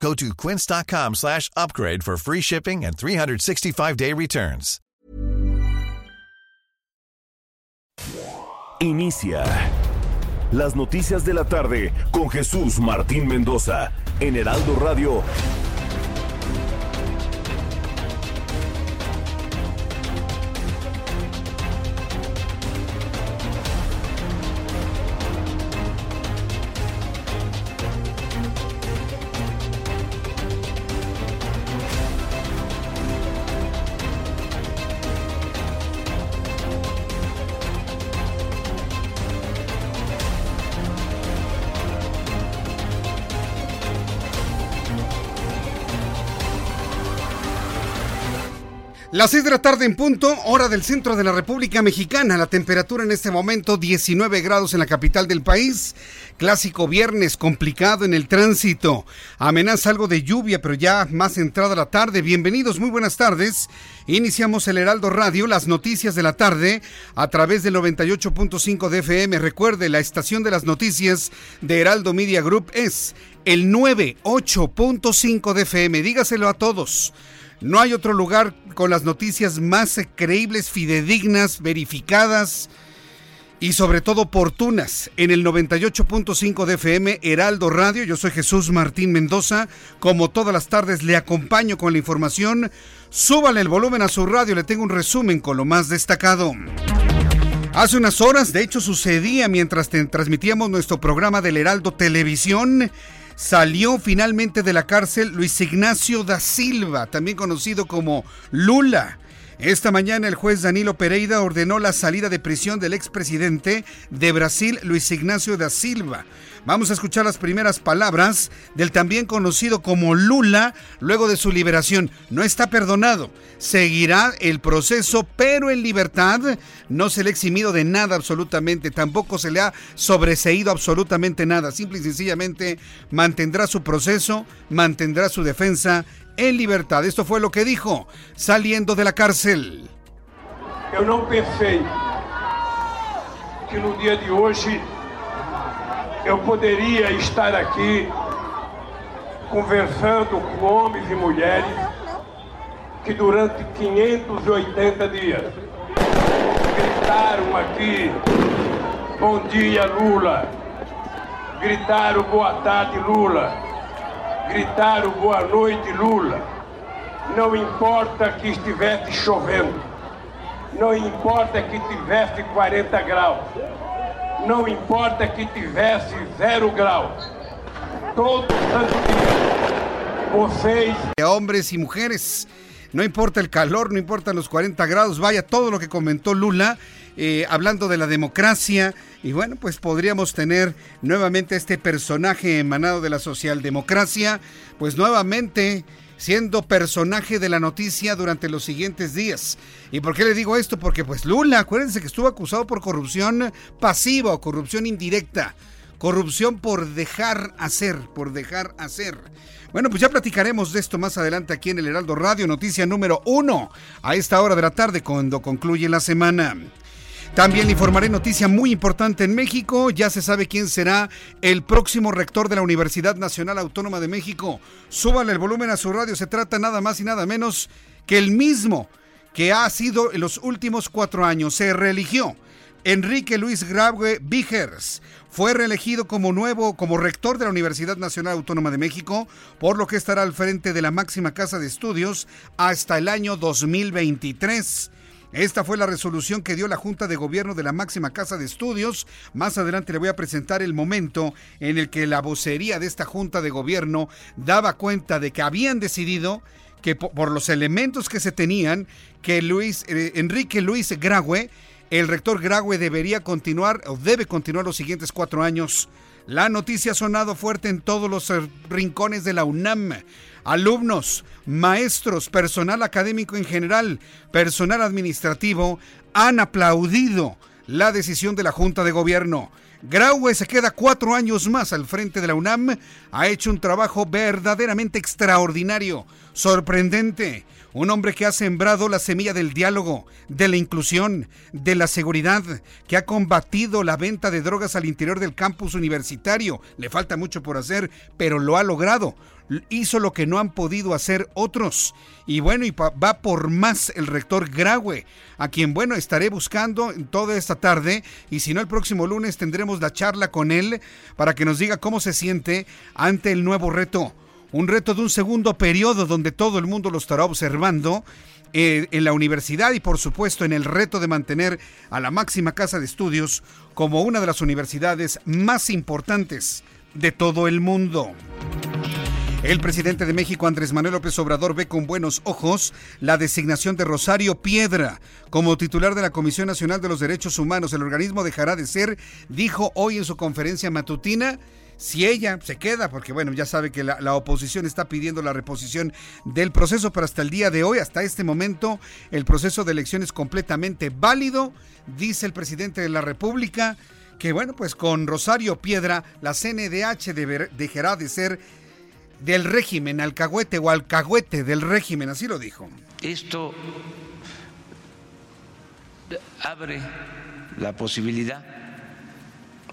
Go to quince.com slash upgrade for free shipping and 365-day returns. Inicia las noticias de la tarde con Jesús Martín Mendoza en Heraldo Radio Las 6 de la tarde en punto, hora del centro de la República Mexicana. La temperatura en este momento 19 grados en la capital del país. Clásico viernes complicado en el tránsito. Amenaza algo de lluvia, pero ya más entrada la tarde. Bienvenidos, muy buenas tardes. Iniciamos el Heraldo Radio, las noticias de la tarde a través del 98.5 de FM. Recuerde, la estación de las noticias de Heraldo Media Group es el 98.5 de FM. Dígaselo a todos. No hay otro lugar con las noticias más creíbles, fidedignas, verificadas y sobre todo oportunas en el 98.5 de FM Heraldo Radio. Yo soy Jesús Martín Mendoza. Como todas las tardes le acompaño con la información. Súbale el volumen a su radio, le tengo un resumen con lo más destacado. Hace unas horas, de hecho sucedía mientras transmitíamos nuestro programa del Heraldo Televisión, salió finalmente de la cárcel Luis Ignacio da Silva, también conocido como Lula. Esta mañana el juez Danilo Pereira ordenó la salida de prisión del expresidente de Brasil, Luis Ignacio da Silva. Vamos a escuchar las primeras palabras del también conocido como Lula luego de su liberación. No está perdonado. Seguirá el proceso, pero en libertad. No se le ha eximido de nada absolutamente. Tampoco se le ha sobreseído absolutamente nada. Simple y sencillamente mantendrá su proceso, mantendrá su defensa en libertad. Esto fue lo que dijo saliendo de la cárcel. Yo no pensé que no día de hoy eu poderia estar aqui conversando com homens e mulheres que durante 580 dias gritaram aqui: Bom dia, Lula. Gritaram boa tarde, Lula. Gritaram boa noite, Lula. Não importa que estivesse chovendo, não importa que tivesse 40 graus, não importa que tivesse zero graus. Todo santo dia, vocês. Hombres y mujeres. No importa el calor, no importan los 40 grados, vaya todo lo que comentó Lula, eh, hablando de la democracia. Y bueno, pues podríamos tener nuevamente este personaje emanado de la socialdemocracia, pues nuevamente siendo personaje de la noticia durante los siguientes días. ¿Y por qué le digo esto? Porque pues Lula, acuérdense que estuvo acusado por corrupción pasiva o corrupción indirecta. Corrupción por dejar hacer, por dejar hacer. Bueno, pues ya platicaremos de esto más adelante aquí en el Heraldo Radio, noticia número uno, a esta hora de la tarde cuando concluye la semana. También le informaré noticia muy importante en México. Ya se sabe quién será el próximo rector de la Universidad Nacional Autónoma de México. Súbale el volumen a su radio. Se trata nada más y nada menos que el mismo que ha sido en los últimos cuatro años. Se reeligió. Enrique Luis Graue Vigers fue reelegido como nuevo, como rector de la Universidad Nacional Autónoma de México, por lo que estará al frente de la máxima casa de estudios hasta el año 2023. Esta fue la resolución que dio la Junta de Gobierno de la máxima casa de estudios. Más adelante le voy a presentar el momento en el que la vocería de esta Junta de Gobierno daba cuenta de que habían decidido que por los elementos que se tenían, que Luis, eh, Enrique Luis Graue, el rector Graue debería continuar o debe continuar los siguientes cuatro años La noticia ha sonado fuerte en todos los eh, rincones de la UNAM. Alumnos, maestros, personal académico en general, personal administrativo han aplaudido la decisión de la Junta de Gobierno. Graue se queda cuatro años más al frente de la UNAM. Ha hecho un trabajo verdaderamente extraordinario, sorprendente. Un hombre que ha sembrado la semilla del diálogo, de la inclusión, de la seguridad, que ha combatido la venta de drogas al interior del campus universitario. Le falta mucho por hacer, pero lo ha logrado hizo lo que no han podido hacer otros. Y bueno, y va por más el rector Graue, a quien bueno, estaré buscando toda esta tarde y si no el próximo lunes tendremos la charla con él para que nos diga cómo se siente ante el nuevo reto. Un reto de un segundo periodo donde todo el mundo lo estará observando eh, en la universidad y por supuesto en el reto de mantener a la máxima casa de estudios como una de las universidades más importantes de todo el mundo. El presidente de México, Andrés Manuel López Obrador, ve con buenos ojos la designación de Rosario Piedra como titular de la Comisión Nacional de los Derechos Humanos. El organismo dejará de ser, dijo hoy en su conferencia matutina, si ella se queda, porque bueno, ya sabe que la, oposición está pidiendo la reposición del proceso, pero hasta el día de hoy, hasta este momento, el proceso de elección es completamente válido, dice el presidente de la República, que bueno, pues con Rosario Piedra, la CNDH dejará de ser del régimen, alcahuete o alcahuete del régimen, así lo dijo. Esto abre la posibilidad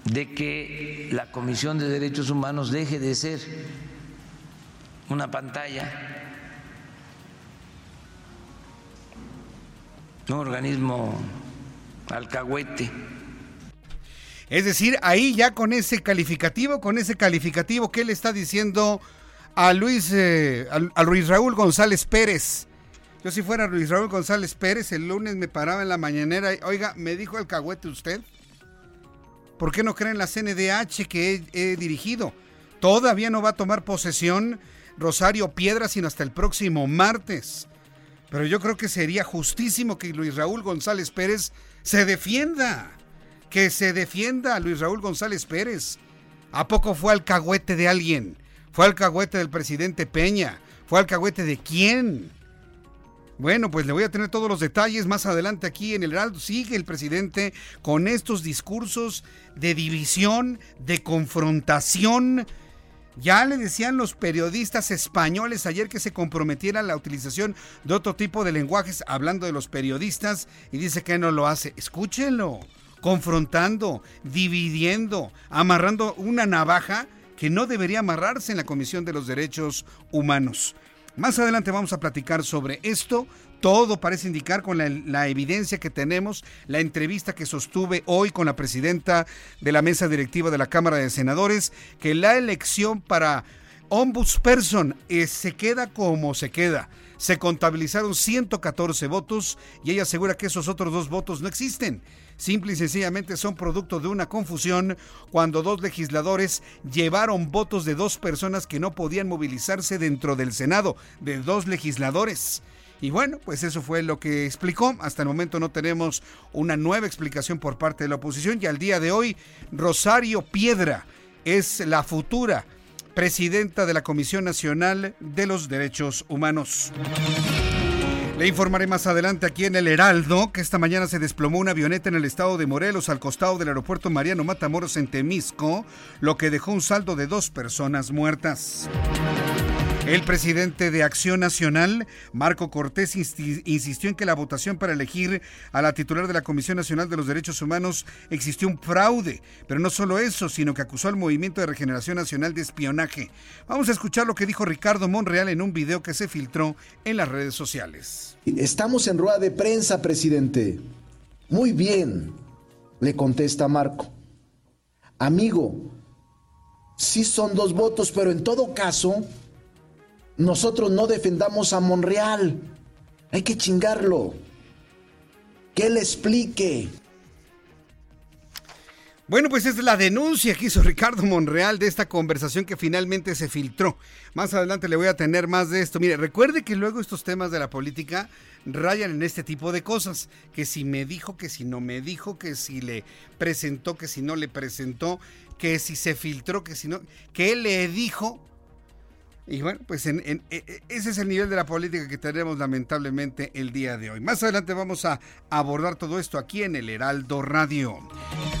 de que la Comisión de Derechos Humanos deje de ser una pantalla, un organismo alcahuete. Es decir, ahí ya con ese calificativo, con ese calificativo que él está diciendo a Luis, eh, a, Luis Raúl González Pérez. Yo si fuera Luis Raúl González Pérez, el lunes me paraba en la mañanera y, oiga, ¿me dijo el cagüete usted? ¿Por qué no creen la CNDH que he, he dirigido? Todavía no va a tomar posesión Rosario Piedra sino hasta el próximo martes. Pero yo creo que sería justísimo que Luis Raúl González Pérez se defienda. Que se defienda a Luis Raúl González Pérez. ¿A poco fue al cagüete de alguien? ¿Fue alcahuete del presidente Peña? ¿Fue alcahuete de quién? Bueno, pues le voy a tener todos los detalles más adelante aquí en el Heraldo. Sigue el presidente con estos discursos de división, de confrontación. Ya le decían los periodistas españoles ayer que se comprometiera a la utilización de otro tipo de lenguajes, hablando de los periodistas, y dice que no lo hace. Escúchenlo, confrontando, dividiendo, amarrando una navaja que no debería amarrarse en la Comisión de los Derechos Humanos. Más adelante vamos a platicar sobre esto. Todo parece indicar con la, evidencia que tenemos, la entrevista que sostuve hoy con la presidenta de la mesa directiva de la Cámara de Senadores, que la elección para ombudsperson eh, se queda como se queda. Se contabilizaron 114 votos y ella asegura que esos otros dos votos no existen simple y sencillamente son producto de una confusión cuando dos legisladores llevaron votos de dos personas que no podían movilizarse dentro del Senado, de dos legisladores. Y bueno, pues eso fue lo que explicó. Hasta el momento no tenemos una nueva explicación por parte de la oposición y al día de hoy Rosario Piedra es la futura presidenta de la Comisión Nacional de los Derechos Humanos. Le informaré más adelante aquí en el Heraldo que esta mañana se desplomó una avioneta en el estado de Morelos al costado del aeropuerto Mariano Matamoros en Temisco, lo que dejó un saldo de dos personas muertas. El presidente de Acción Nacional, Marco Cortés, insistió en que la votación para elegir a la titular de la Comisión Nacional de los Derechos Humanos existió un fraude, pero no solo eso, sino que acusó al Movimiento de Regeneración Nacional de espionaje. Vamos a escuchar lo que dijo Ricardo Monreal en un video que se filtró en las redes sociales. Estamos en rueda de prensa, presidente. Muy bien, le contesta Marco. Amigo, sí son dos votos, pero en todo caso nosotros no defendamos a Monreal. Hay que chingarlo. Que él explique. Bueno, pues es la denuncia que hizo Ricardo Monreal de esta conversación que finalmente se filtró. Más adelante le voy a tener más de esto. Mire, recuerde que luego estos temas de la política rayan en este tipo de cosas. Que si me dijo, que si no me dijo, que si le presentó, que si no le presentó, que si se filtró, que si no, que él le dijo. Y bueno, pues en, e, e, ese es el nivel de la política que tenemos lamentablemente el día de hoy. Más adelante vamos a abordar todo esto aquí en el Heraldo Radio.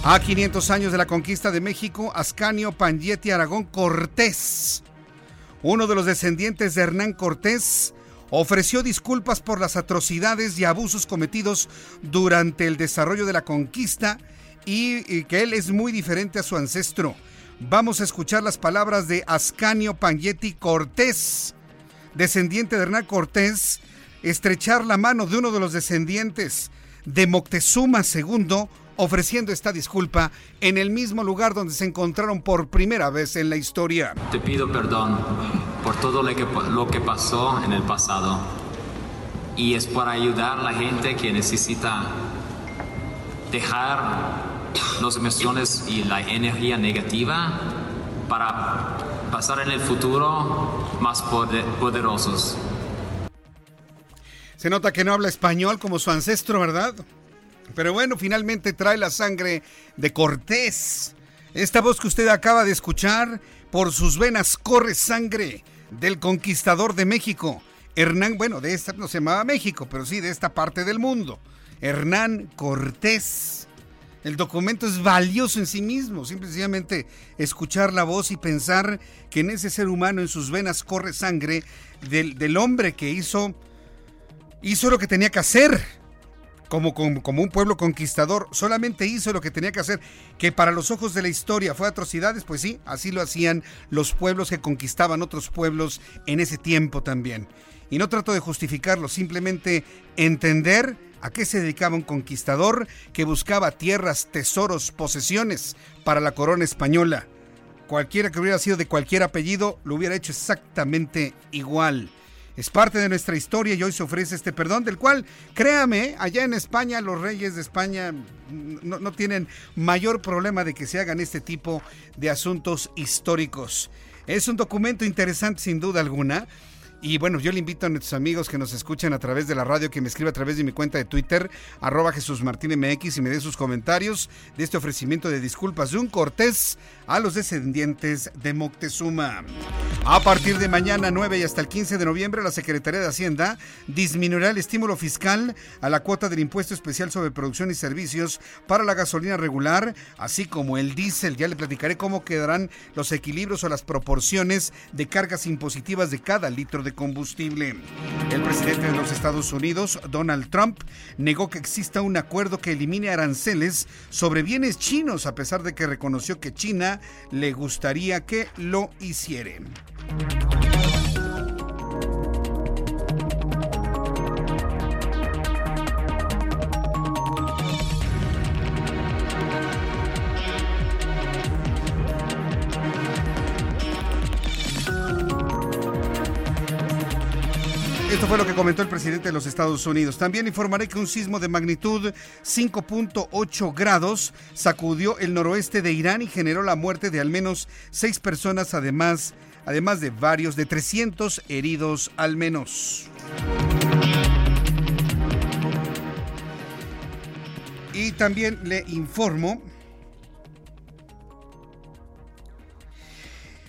A 500 años de la conquista de México, Ascanio Pangetti Aragón Cortés, uno de los descendientes de Hernán Cortés, ofreció disculpas por las atrocidades y abusos cometidos durante el desarrollo de la conquista y, que él es muy diferente a su ancestro Vamos a escuchar las palabras de Ascanio Pangetti Cortés, descendiente de Hernán Cortés, estrechar la mano de uno de los descendientes de Moctezuma II, ofreciendo esta disculpa en el mismo lugar donde se encontraron por primera vez en la historia. Te pido perdón por todo lo que, lo que pasó en el pasado y es para ayudar a la gente que necesita dejar las emociones y la energía negativa para pasar en el futuro más poderosos. Se nota que no habla español como su ancestro, ¿verdad? Pero bueno, finalmente trae la sangre de Cortés. Esta voz que usted acaba de escuchar, por sus venas corre sangre del conquistador de México. Hernán, bueno, de esta no se llamaba México, pero sí de esta parte del mundo. Hernán Cortés. El documento es valioso en sí mismo, simplemente escuchar la voz y pensar que en ese ser humano, en sus venas, corre sangre del, hombre que hizo, hizo lo que tenía que hacer. Como, como, como, un pueblo conquistador, solamente hizo lo que tenía que hacer, que para los ojos de la historia fue atrocidades, pues sí, así lo hacían los pueblos que conquistaban otros pueblos en ese tiempo también. Y no trato de justificarlo, simplemente entender ¿A qué se dedicaba un conquistador que buscaba tierras, tesoros, posesiones para la corona española? Cualquiera que hubiera sido de cualquier apellido lo hubiera hecho exactamente igual. Es parte de nuestra historia y hoy se ofrece este perdón, del cual, créame, allá en España los reyes de España no, no, tienen mayor problema de que se hagan este tipo de asuntos históricos. Es un documento interesante sin duda alguna y bueno, yo le invito a nuestros amigos que nos escuchan a través de la radio que me escriba a través de mi cuenta de Twitter, arroba Jesús Martín MX y me dé sus comentarios de este ofrecimiento de disculpas de un Cortés a los descendientes de Moctezuma. A partir de mañana 9 y hasta el 15 de noviembre, la Secretaría de Hacienda disminuirá el estímulo fiscal a la cuota del impuesto especial sobre producción y servicios para la gasolina regular, así como el diésel. Ya le platicaré cómo quedarán los equilibrios o las proporciones de cargas impositivas de cada litro de combustible. El presidente de los Estados Unidos, Donald Trump, negó que exista un acuerdo que elimine aranceles sobre bienes chinos, a pesar de que reconoció que China le gustaría que lo hicieran. Esto fue lo que comentó el presidente de los Estados Unidos. También informaré que un sismo de magnitud 5.8 grados sacudió el noroeste de Irán y generó la muerte de al menos seis personas, además, además de varios de 300 heridos al menos. Y también le informo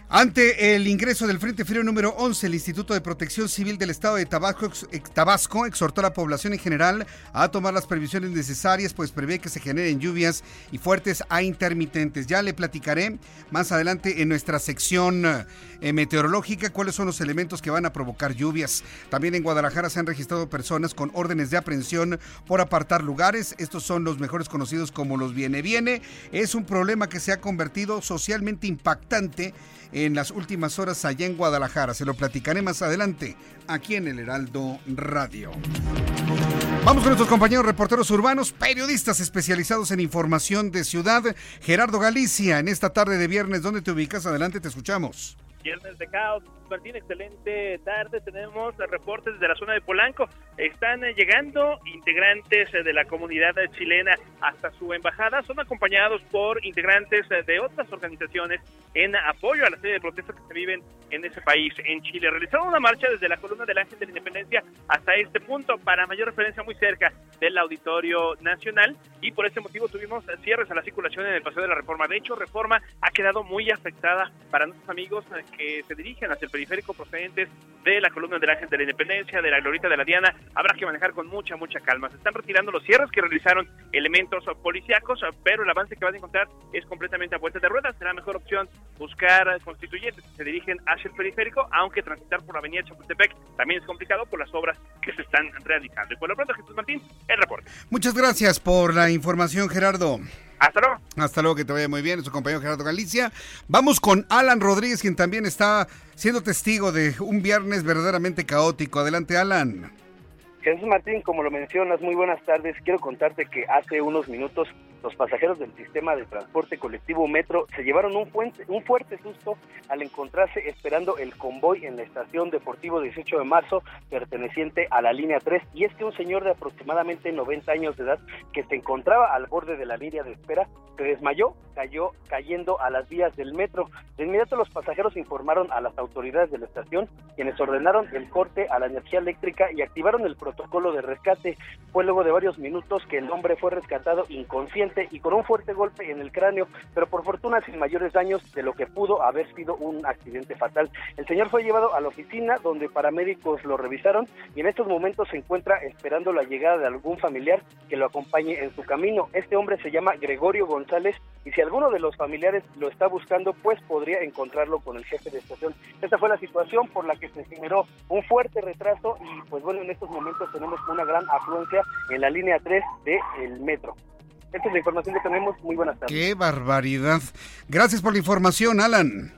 Ante el ingreso del Frente Frío número 11, el Instituto de Protección Civil del Estado de Tabasco, eh, Tabasco, exhortó a la población en general a tomar las previsiones necesarias, pues prevé que se generen lluvias y fuertes a intermitentes. Ya le platicaré más adelante en nuestra sección eh, meteorológica cuáles son los elementos que van a provocar lluvias. También en Guadalajara se han registrado personas con órdenes de aprehensión por apartar lugares. Estos son los mejores conocidos como los viene viene. Es un problema que se ha convertido socialmente impactante en las últimas horas allá en Guadalajara. Se lo platicaré más adelante aquí en el Heraldo Radio. Vamos con nuestros compañeros reporteros urbanos, periodistas especializados en información de ciudad. Gerardo Galicia, en esta tarde de viernes, ¿dónde te ubicas? Adelante, te escuchamos. viernes de caos. Martín, excelente tarde. Tenemos reportes de la zona de Polanco. Están eh, llegando integrantes eh, de la comunidad chilena hasta su embajada. Son acompañados por integrantes eh, de otras organizaciones en apoyo a la serie de protestas que se viven en ese país, en Chile. Realizaron una marcha desde la columna del Ángel de la Independencia hasta este punto, para mayor referencia muy cerca del Auditorio Nacional. Y por este motivo tuvimos cierres a la circulación en el Paseo de la Reforma. De hecho, Reforma ha quedado muy afectada para nuestros amigos que se dirigen hacia el periférico procedentes de la columna del Ángel de la Independencia, de la Glorita de la Diana, habrá que manejar con mucha, mucha calma. Se están retirando los cierres que realizaron elementos policíacos, pero el avance que van a encontrar es completamente a vuelta de ruedas. Será mejor opción buscar constituyentes que se dirigen hacia el periférico, aunque transitar por la avenida Chapultepec también es complicado por las obras que se están realizando. Y por lo pronto, Jesús Martín, el reporte. Muchas gracias por la información, Gerardo. Hasta luego. Hasta luego, que te vaya muy bien, su compañero Gerardo Galicia. Vamos con Alan Rodríguez, quien también está siendo testigo de un viernes verdaderamente caótico. Adelante, Alan. Jesús Martín, como lo mencionas, muy buenas tardes. Quiero contarte que hace unos minutos los pasajeros del sistema de transporte colectivo Metro se llevaron un, un fuerte susto al encontrarse esperando el convoy en la estación Deportivo 18 de marzo perteneciente a la línea 3 y es que un señor de aproximadamente 90 años de edad que se encontraba al borde de la línea de espera se desmayó, cayó cayendo a las vías del metro. De inmediato los pasajeros informaron a las autoridades de la estación quienes ordenaron el corte a la energía eléctrica y activaron el protocolo de rescate. Fue luego de varios minutos que el hombre fue rescatado inconsciente y con un fuerte golpe en el cráneo, pero por fortuna sin mayores daños de lo que pudo haber sido un accidente fatal. El señor fue llevado a la oficina donde paramédicos lo revisaron y en estos momentos se encuentra esperando la llegada de algún familiar que lo acompañe en su camino. Este hombre se llama Gregorio González y si alguno de los familiares lo está buscando, pues podría encontrarlo con el jefe de estación. Esta fue la situación por la que se generó un fuerte retraso y pues bueno, en estos momentos tenemos una gran afluencia en la línea 3 del metro. Esta es la información que tenemos. Muy buenas tardes. Qué barbaridad. Gracias por la información, Alan.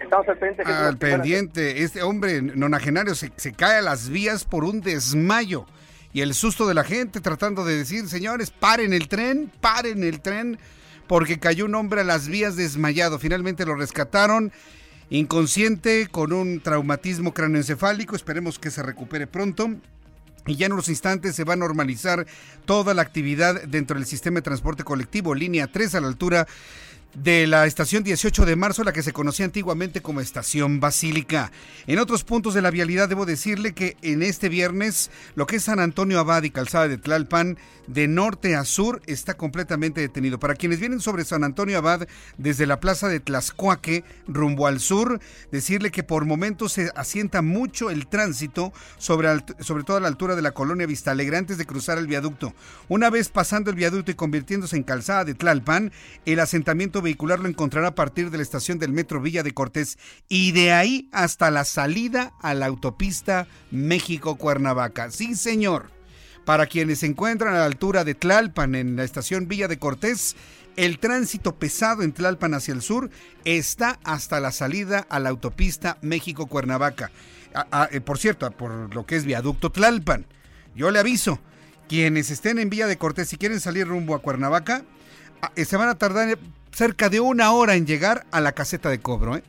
Estamos al pendiente. Al pendiente. Este hombre nonagenario se, se cae a las vías por un desmayo. Y el susto de la gente tratando de decir, señores, paren el tren, paren el tren, porque cayó un hombre a las vías desmayado. Finalmente lo rescataron inconsciente con un traumatismo cráneoencefálico. Esperemos que se recupere pronto. Y ya en unos instantes se va a normalizar toda la actividad dentro del sistema de transporte colectivo, línea 3 a la altura de la estación 18 de marzo, la que se conocía antiguamente como estación Basílica. En otros puntos de la vialidad debo decirle que en este viernes lo que es San Antonio Abad y Calzada de Tlalpan, de norte a sur, está completamente detenido. Para quienes vienen sobre San Antonio Abad desde la plaza de Tlaxcuaque rumbo al sur, decirle que por momentos se asienta mucho el tránsito sobre, sobre toda la altura de la colonia Vista Alegre antes de cruzar el viaducto. Una vez pasando el viaducto y convirtiéndose en Calzada de Tlalpan, el asentamiento vehicular lo encontrará a partir de la estación del Metro Villa de Cortés y de ahí hasta la salida a la autopista México-Cuernavaca. Sí, señor. Para quienes se encuentran a la altura de Tlalpan en la estación Villa de Cortés, el tránsito pesado en Tlalpan hacia el sur está hasta la salida a la autopista México-Cuernavaca. Ah, ah, eh, por cierto, por lo que es viaducto Tlalpan. Yo le aviso, quienes estén en Villa de Cortés y quieren salir rumbo a Cuernavaca, ah, se van a tardar cerca de una hora en llegar a la caseta de cobro. ¿eh?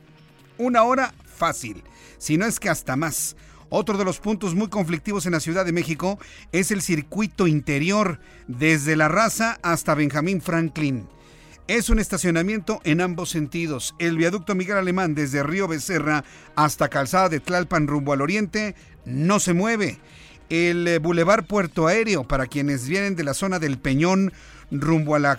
Una hora fácil, si no es que hasta más. Otro de los puntos muy conflictivos en la Ciudad de México es el circuito interior, desde La Raza hasta Benjamín Franklin. Es un estacionamiento en ambos sentidos. El viaducto Miguel Alemán desde Río Becerra hasta Calzada de Tlalpan rumbo al oriente no se mueve. El eh, Boulevard Puerto Aéreo para quienes vienen de la zona del Peñón rumbo, a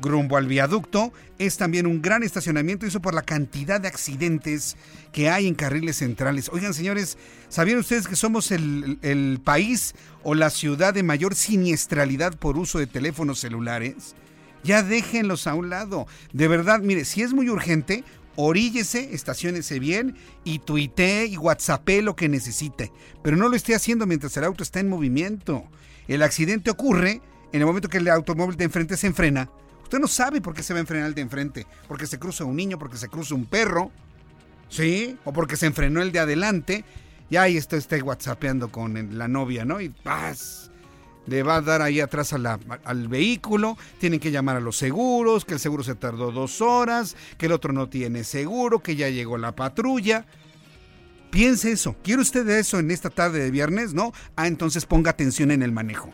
rumbo al viaducto es también un gran estacionamiento, eso por la cantidad de accidentes que hay en carriles centrales. Oigan, señores, ¿sabían ustedes que somos el, el país o la ciudad de mayor siniestralidad por uso de teléfonos celulares? Ya déjenlos a un lado. De verdad, mire, si es muy urgente, oríllese, estaciónese bien y tuitee y whatsappee lo que necesite. Pero no lo esté haciendo mientras el auto está en movimiento. El accidente ocurre en el momento que el automóvil de enfrente se enfrena, usted no sabe por qué se va a enfrenar el de enfrente. Porque se cruza un niño, porque se cruza un perro, ¿sí? O porque se enfrenó el de adelante. Y ahí está, está whatsappeando con la novia, ¿no? Y paz. le va a dar ahí atrás al vehículo, tienen que llamar a los seguros, que el seguro se tardó dos horas, que el otro no tiene seguro, que ya llegó la patrulla. Piense eso. ¿Quiere usted eso en esta tarde de viernes? No. Ah, entonces ponga atención en el manejo.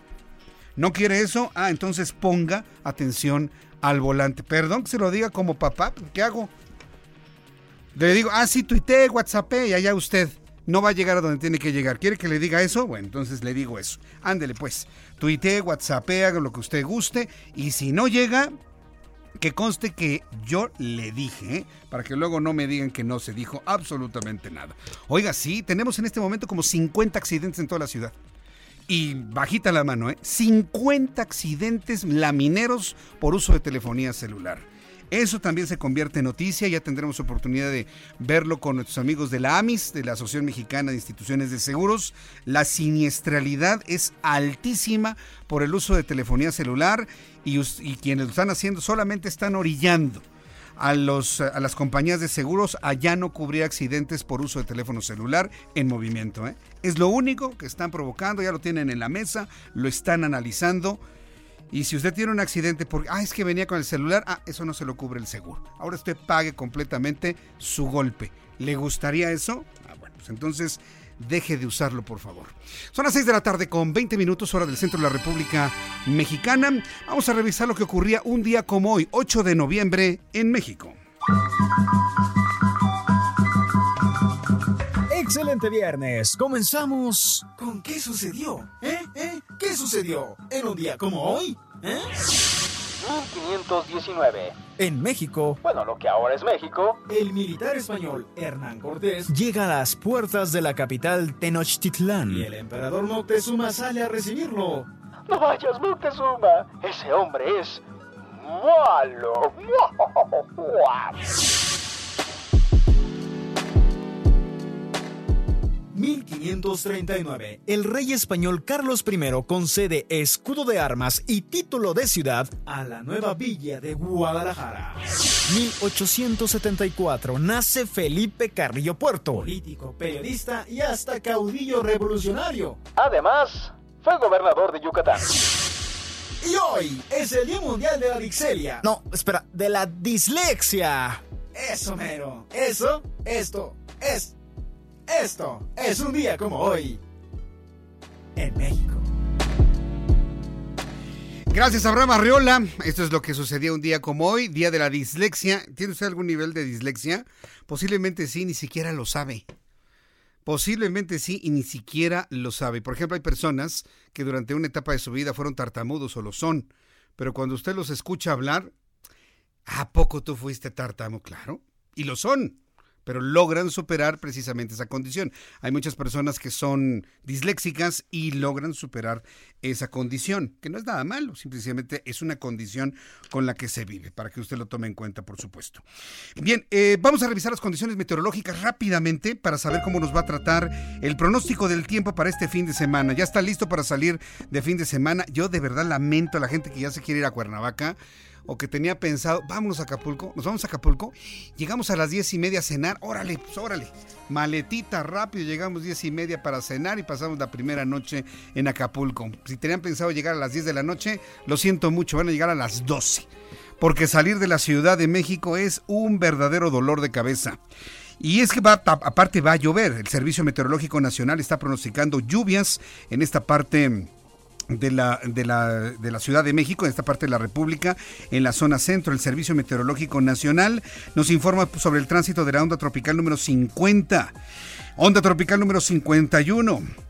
¿No quiere eso? Ah, entonces ponga atención al volante. Perdón que se lo diga como papá. ¿Qué hago? Le digo, ah, sí, tuiteé, WhatsApp y allá usted no va a llegar a donde tiene que llegar. ¿Quiere que le diga eso? Bueno, entonces le digo eso. Ándele pues. Tuite, WhatsApp, haga lo que usted guste. Y si no llega, que conste que yo le dije, ¿eh? para que luego no me digan que no se dijo absolutamente nada. Oiga, sí, tenemos en este momento como 50 accidentes en toda la ciudad. Y bajita la mano, ¿eh? 50 accidentes lamineros por uso de telefonía celular. Eso también se convierte en noticia, ya tendremos oportunidad de verlo con nuestros amigos de la AMIS, de la Asociación Mexicana de Instituciones de Seguros. La siniestralidad es altísima por el uso de telefonía celular y, quienes lo están haciendo solamente están orillando a, los, a las compañías de seguros a ya no cubrir accidentes por uso de teléfono celular en movimiento. ¿eh? Es lo único que están provocando, ya lo tienen en la mesa, lo están analizando y si usted tiene un accidente porque, ah, es que venía con el celular, ah, eso no se lo cubre el seguro. Ahora usted pague completamente su golpe. ¿Le gustaría eso? Ah, bueno, pues entonces deje de usarlo, por favor. Son las 6 de la tarde con 20 minutos hora del centro de la República Mexicana. Vamos a revisar lo que ocurría un día como hoy, 8 de noviembre, en México. Excelente viernes. Comenzamos con ¿qué sucedió? ¿Eh? ¿Eh? ¿Qué sucedió en un día como hoy? ¿Eh? 1519. En México, bueno, lo que ahora es México, el militar español Hernán Cortés llega a las puertas de la capital Tenochtitlán y el emperador Moctezuma sale a recibirlo. No vayas, Moctezuma, ese hombre es malo. 1539, el rey español Carlos I concede escudo de armas y título de ciudad a la nueva villa de Guadalajara. 1874, nace Felipe Carrillo Puerto, político, periodista y hasta caudillo revolucionario. Además, fue gobernador de Yucatán. Y hoy es el Día Mundial de la Dixelia. No, espera, de la dislexia. Eso mero. Eso, esto, es esto es un día como hoy en México. Gracias, Abraham Arriola. Esto es lo que sucedía un día como hoy, día de la dislexia. ¿Tiene usted algún nivel de dislexia? Posiblemente sí, ni siquiera lo sabe. Posiblemente sí y ni siquiera lo sabe. Por ejemplo, hay personas que durante una etapa de su vida fueron tartamudos o lo son, pero cuando usted los escucha hablar, ¿a poco tú fuiste tartamudo? Claro, y lo son pero logran superar precisamente esa condición. Hay muchas personas que son disléxicas y logran superar esa condición, que no es nada malo, simplemente es una condición con la que se vive, para que usted lo tome en cuenta, por supuesto. Bien, eh, vamos a revisar las condiciones meteorológicas rápidamente para saber cómo nos va a tratar el pronóstico del tiempo para este fin de semana. Ya está listo para salir de fin de semana. Yo de verdad lamento a la gente que ya se quiere ir a Cuernavaca o que tenía pensado, vámonos a Acapulco, nos vamos a Acapulco, llegamos a las diez y media a cenar, órale, pues órale, maletita rápido, llegamos diez y media para cenar y pasamos la primera noche en Acapulco. Si tenían pensado llegar a las 10 de la noche, lo siento mucho, van a llegar a las 12, porque salir de la Ciudad de México es un verdadero dolor de cabeza. Y es que aparte va a llover. El Servicio Meteorológico Nacional está pronosticando lluvias en esta parte de la, de, la, de la Ciudad de México, en esta parte de la República, en la zona centro. El Servicio Meteorológico Nacional nos informa sobre el tránsito de la onda tropical número 50. Onda tropical número 51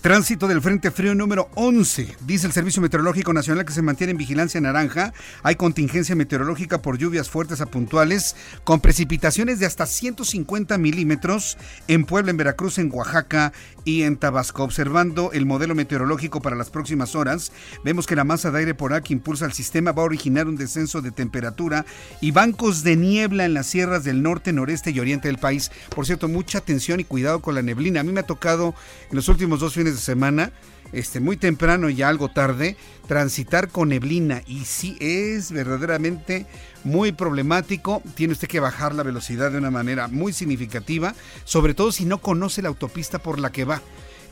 Tránsito del Frente Frío número 11. Dice el Servicio Meteorológico Nacional que se mantiene en vigilancia naranja. Hay contingencia meteorológica por lluvias fuertes a puntuales, con precipitaciones de hasta 150 milímetros en Puebla, en Veracruz, en Oaxaca y en Tabasco. Observando el modelo meteorológico para las próximas horas, vemos que la masa de aire por que impulsa el sistema va a originar un descenso de temperatura y bancos de niebla en las sierras del norte, noreste y oriente del país. Por cierto, mucha atención y cuidado con la neblina. A mí me ha tocado en los últimos dos fines de semana, este, muy temprano y algo tarde, transitar con neblina. Y sí es verdaderamente muy problemático. Tiene usted que bajar la velocidad de una manera muy significativa, sobre todo si no conoce la autopista por la que va.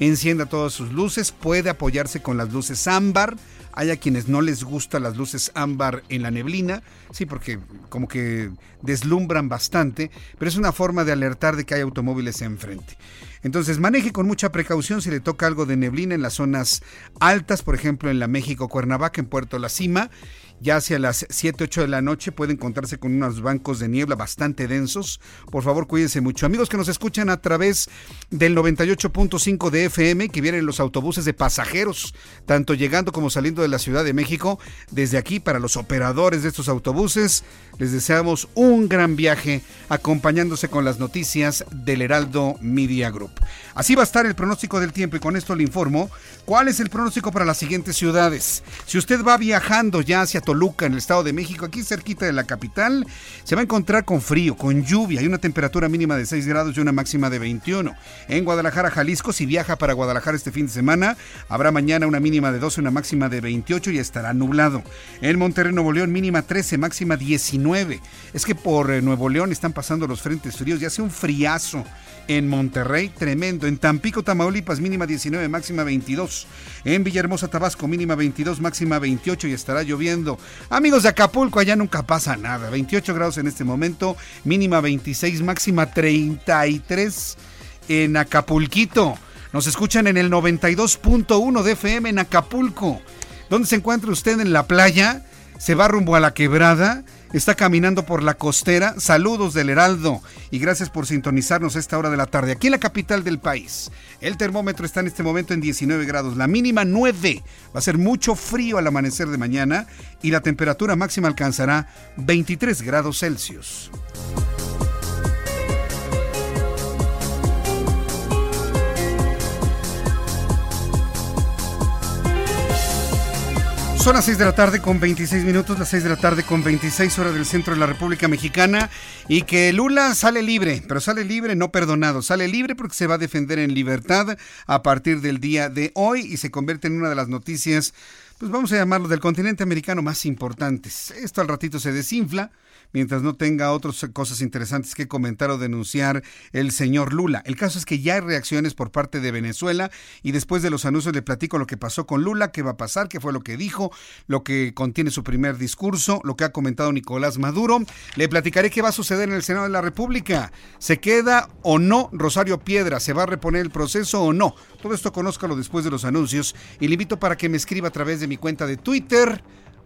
Encienda todas sus luces, puede apoyarse con las luces ámbar. Hay a quienes no les gustan las luces ámbar en la neblina, sí, porque como que deslumbran bastante, pero es una forma de alertar de que hay automóviles enfrente. Entonces maneje con mucha precaución si le toca algo de neblina en las zonas altas, por ejemplo en la México Cuernavaca, en Puerto La Cima, ya hacia las 7, 8 de la noche puede encontrarse con unos bancos de niebla bastante densos. Por favor, cuídense mucho. Amigos que nos escuchan a través del 98.5 de FM, que vienen los autobuses de pasajeros, tanto llegando como saliendo de la Ciudad de México, desde aquí para los operadores de estos autobuses, les deseamos un gran viaje acompañándose con las noticias del Heraldo Media Group. Así va a estar el pronóstico del tiempo y con esto le informo cuál es el pronóstico para las siguientes ciudades. Si usted va viajando ya hacia Toluca, en el Estado de México, aquí cerquita de la capital, se va a encontrar con frío, con lluvia y una temperatura mínima de 6 grados y una máxima de 21. En Guadalajara, Jalisco, si viaja para Guadalajara este fin de semana, habrá mañana una mínima de 12, una máxima de 28 y estará nublado. En Monterrey, Nuevo León, mínima 13, máxima 19. Es que por eh, Nuevo León están pasando los frentes fríos y hace un friazo en Monterrey, tremendo. En Tampico, Tamaulipas, mínima 19, máxima 22. En Villahermosa, Tabasco, mínima 22, máxima 28 y estará lloviendo. Amigos de Acapulco, allá nunca pasa nada. 28 grados en este momento, mínima 26, máxima 33 en Acapulquito. Nos escuchan en el 92.1 de FM en Acapulco. ¿Dónde se encuentra usted en la playa? ¿Se va rumbo a la quebrada? Está caminando por la costera. Saludos del Heraldo y gracias por sintonizarnos a esta hora de la tarde aquí en la capital del país. El termómetro está en este momento en 19 grados, la mínima 9. Va a ser mucho frío al amanecer de mañana y la temperatura máxima alcanzará 23 grados Celsius. Son las 6 de la tarde con 26 minutos, las 6 de la tarde con 26 horas del centro de la República Mexicana y que Lula sale libre, pero sale libre no perdonado, sale libre porque se va a defender en libertad a partir del día de hoy y se convierte en una de las noticias, pues vamos a llamarlo del continente americano más importantes. Esto al ratito se desinfla mientras no tenga otras cosas interesantes que comentar o denunciar el señor Lula. El caso es que ya hay reacciones por parte de Venezuela y después de los anuncios le platico lo que pasó con Lula, qué va a pasar, qué fue lo que dijo, lo que contiene su primer discurso, lo que ha comentado Nicolás Maduro. Le platicaré qué va a suceder en el Senado de la República. ¿Se queda o no Rosario Piedra? ¿Se va a reponer el proceso o no? Todo esto conózcalo después de los anuncios y le invito para que me escriba a través de mi cuenta de Twitter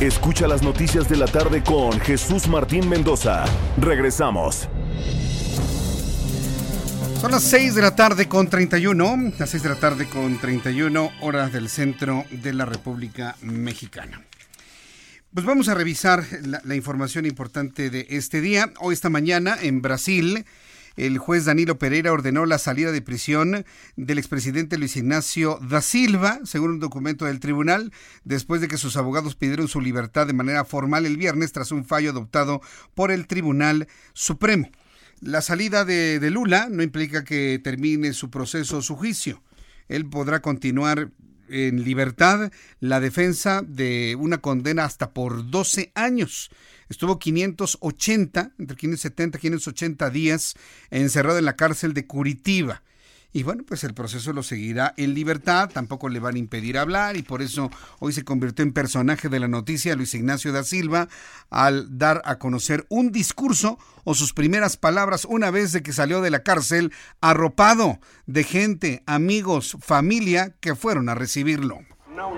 Escucha las noticias de la tarde con Jesús Martín Mendoza. Regresamos. Son las 6 de la tarde con 31, las 6 de la tarde con 31 horas del centro de la República Mexicana. Pues vamos a revisar la, la información importante de este día. Hoy, esta mañana, en Brasil, el juez Danilo Pereira ordenó la salida de prisión del expresidente Luis Ignacio da Silva, según un documento del tribunal, después de que sus abogados pidieron su libertad de manera formal el viernes tras un fallo adoptado por el Tribunal Supremo. La salida de, de Lula no implica que termine su proceso o su juicio. Él podrá continuar en libertad la defensa de una condena hasta por 12 años estuvo 580, entre 570 y 580 días encerrado en la cárcel de Curitiba. Y bueno, pues el proceso lo seguirá en libertad, tampoco le van a impedir hablar y por eso hoy se convirtió en personaje de la noticia Luis Ignacio da Silva al dar a conocer un discurso o sus primeras palabras una vez de que salió de la cárcel arropado de gente, amigos, familia que fueron a recibirlo. No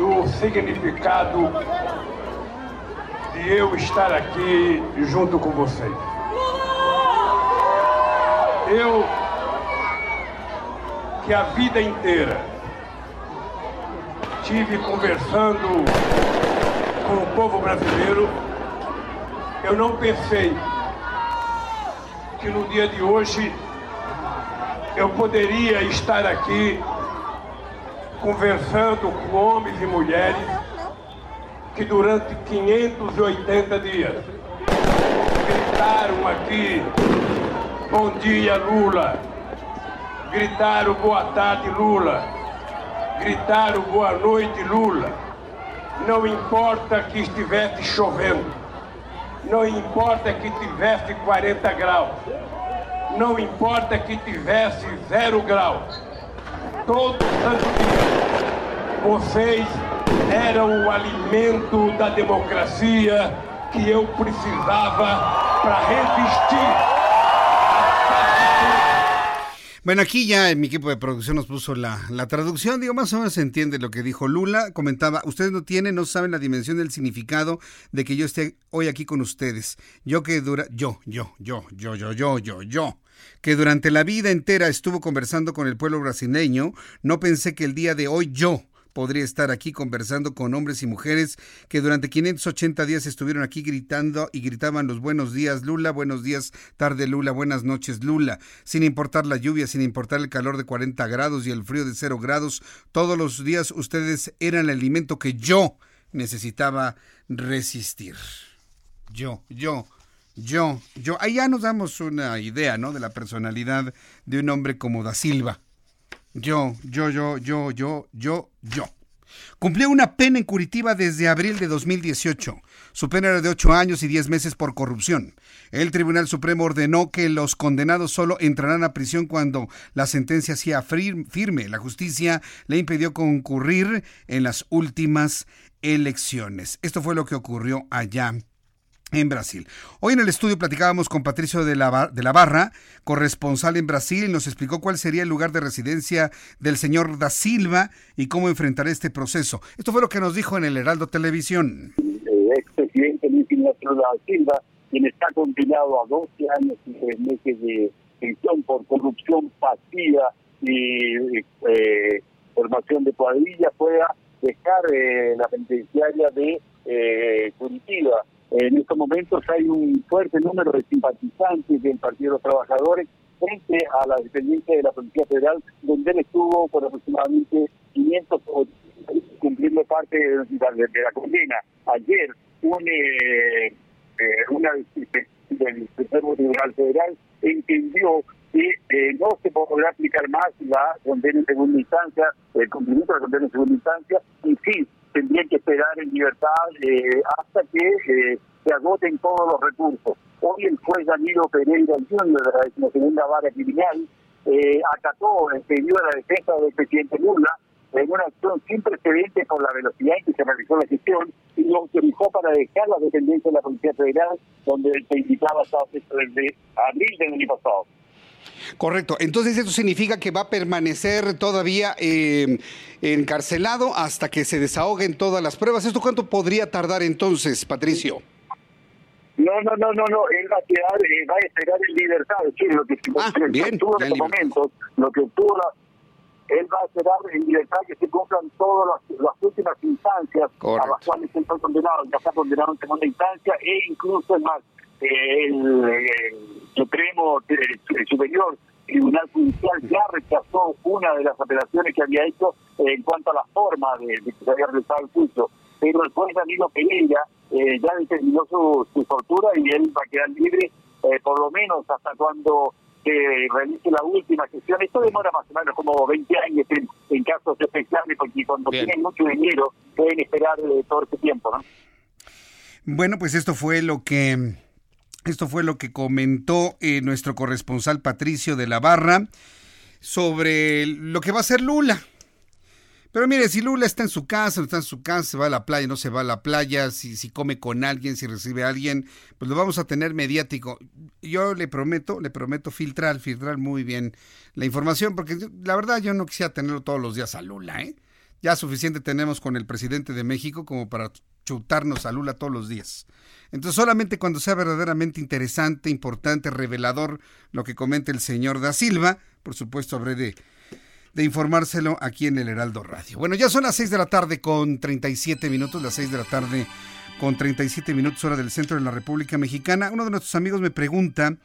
do significado de eu estar aqui junto com vocês. Eu que a vida inteira estive conversando com o povo brasileiro, eu não pensei que no dia de hoje eu poderia estar aqui conversando com homens e mulheres que durante 580 dias gritaram aqui: Bom dia, Lula. Gritaram boa tarde, Lula. Gritaram boa noite, Lula. Não importa que estivesse chovendo. Não importa que tivesse 40 graus. Não importa que tivesse zero graus. Todo santo dia. Vocês eram o alimento da democracia que eu precisava para resistir. Bueno, aquí ya mi equipo de producción nos puso la, la, traducción. Digo, más o menos se entiende lo que dijo Lula. Comentaba, ustedes no tienen, no saben la dimensión del significado de que yo esté hoy aquí con ustedes. Yo que dura, yo, yo, yo, yo, yo, yo, yo, yo, que durante la vida entera estuvo conversando con el pueblo brasileño, no pensé que el día de hoy yo podría estar aquí conversando con hombres y mujeres que durante 580 días estuvieron aquí gritando y gritaban los buenos días Lula, buenos días tarde Lula, buenas noches Lula, sin importar la lluvia, sin importar el calor de 40 grados y el frío de 0 grados, todos los días ustedes eran el alimento que yo necesitaba resistir. Yo, yo, yo, yo. Ahí ya nos damos una idea, ¿no? De la personalidad de un hombre como Da Silva. Yo, yo, yo, yo, yo, yo, yo. Cumplió una pena en Curitiba desde abril de 2018. Su pena era de ocho años y diez meses por corrupción. El Tribunal Supremo ordenó que los condenados solo entrarán a prisión cuando la sentencia sea firme. La justicia le impidió concurrir en las últimas elecciones. Esto fue lo que ocurrió allá en Brasil. Hoy en el estudio platicábamos con Patricio de la, de la Barra, corresponsal en Brasil, y nos explicó cuál sería el lugar de residencia del señor da Silva y cómo enfrentar este proceso. Esto fue lo que nos dijo en el Heraldo Televisión. El expresidente Luis Ignacio da Silva, quien está condenado a 12 años y 3 meses de prisión por corrupción pasiva y eh, formación de cuadrilla, pueda dejar eh, la penitenciaria de eh, Curitiba en estos momentos hay un fuerte número de simpatizantes del Partido de los Trabajadores frente a la dependencia de la Policía Federal, donde él estuvo por aproximadamente 500 cumpliendo parte de, la condena. Ayer, un, eh, eh, una del Supremo Tribunal Federal entendió que eh, no se podrá aplicar más la condena en segunda instancia, el cumplimiento de la condena en segunda instancia, y sí, tendrían que esperar en libertad eh, hasta que eh, se agoten todos los recursos. Hoy el juez Danilo Pereira Jr. de la segunda vara criminal eh, acató el pedido de la defensa del presidente Lula en una acción sin precedentes por la velocidad en que se realizó la gestión y lo autorizó para dejar la dependencia de la Policía Federal, donde se indicaba hasta desde abril del año pasado. Correcto. Entonces, ¿eso significa que va a permanecer todavía eh, encarcelado hasta que se desahoguen todas las pruebas? ¿Esto cuánto podría tardar entonces, Patricio? No, no, no, no, no. Él va a quedar, eh, va a esperar en libertad. Sí, lo que, ah, bien, obtuvo en estos momentos, lo que obtuvo la, él va a esperar en libertad que se cumplan todas las, últimas instancias a las cuales él fue condenado. Ya está condenado en segunda instancia e incluso es más, el, Supremo el Superior Tribunal Judicial ya rechazó una de las apelaciones que había hecho en cuanto a la forma de, que se había realizado el juicio. Pero el juez Danilo Pereira eh, ya determinó su, su tortura y él va a quedar libre eh, por lo menos hasta cuando se realice la última sesión. Esto demora más o menos como 20 años en, casos especiales, porque cuando tienen mucho dinero pueden esperar eh, todo ese tiempo. ¿no? Bueno, pues esto fue lo que esto fue lo que comentó eh, nuestro corresponsal Patricio de la Barra sobre lo que va a hacer Lula. Pero mire, si Lula está en su casa, no está en su casa, se va a la playa, no se va a la playa, si, si come con alguien, si recibe a alguien, pues lo vamos a tener mediático. Yo le prometo, le prometo filtrar, filtrar muy bien la información, porque la verdad yo no quisiera tenerlo todos los días a Lula, ¿eh? Ya suficiente tenemos con el presidente de México como para chutarnos a Lula todos los días. Entonces solamente cuando sea verdaderamente interesante, importante, revelador lo que comenta el señor da Silva, por supuesto habré de, de informárselo aquí en el Heraldo Radio. Bueno, ya son las 6 de la tarde con 37 minutos, las 6 de la tarde con 37 minutos hora del centro de la República Mexicana. Uno de nuestros amigos me pregunta,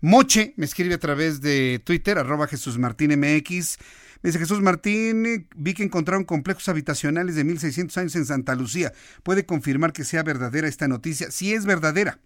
Moche me escribe a través de Twitter, arroba Jesús Martín MX. Dice Jesús Martín, vi que encontraron complejos habitacionales de 1600 años en Santa Lucía. ¿Puede confirmar que sea verdadera esta noticia? Sí es verdadera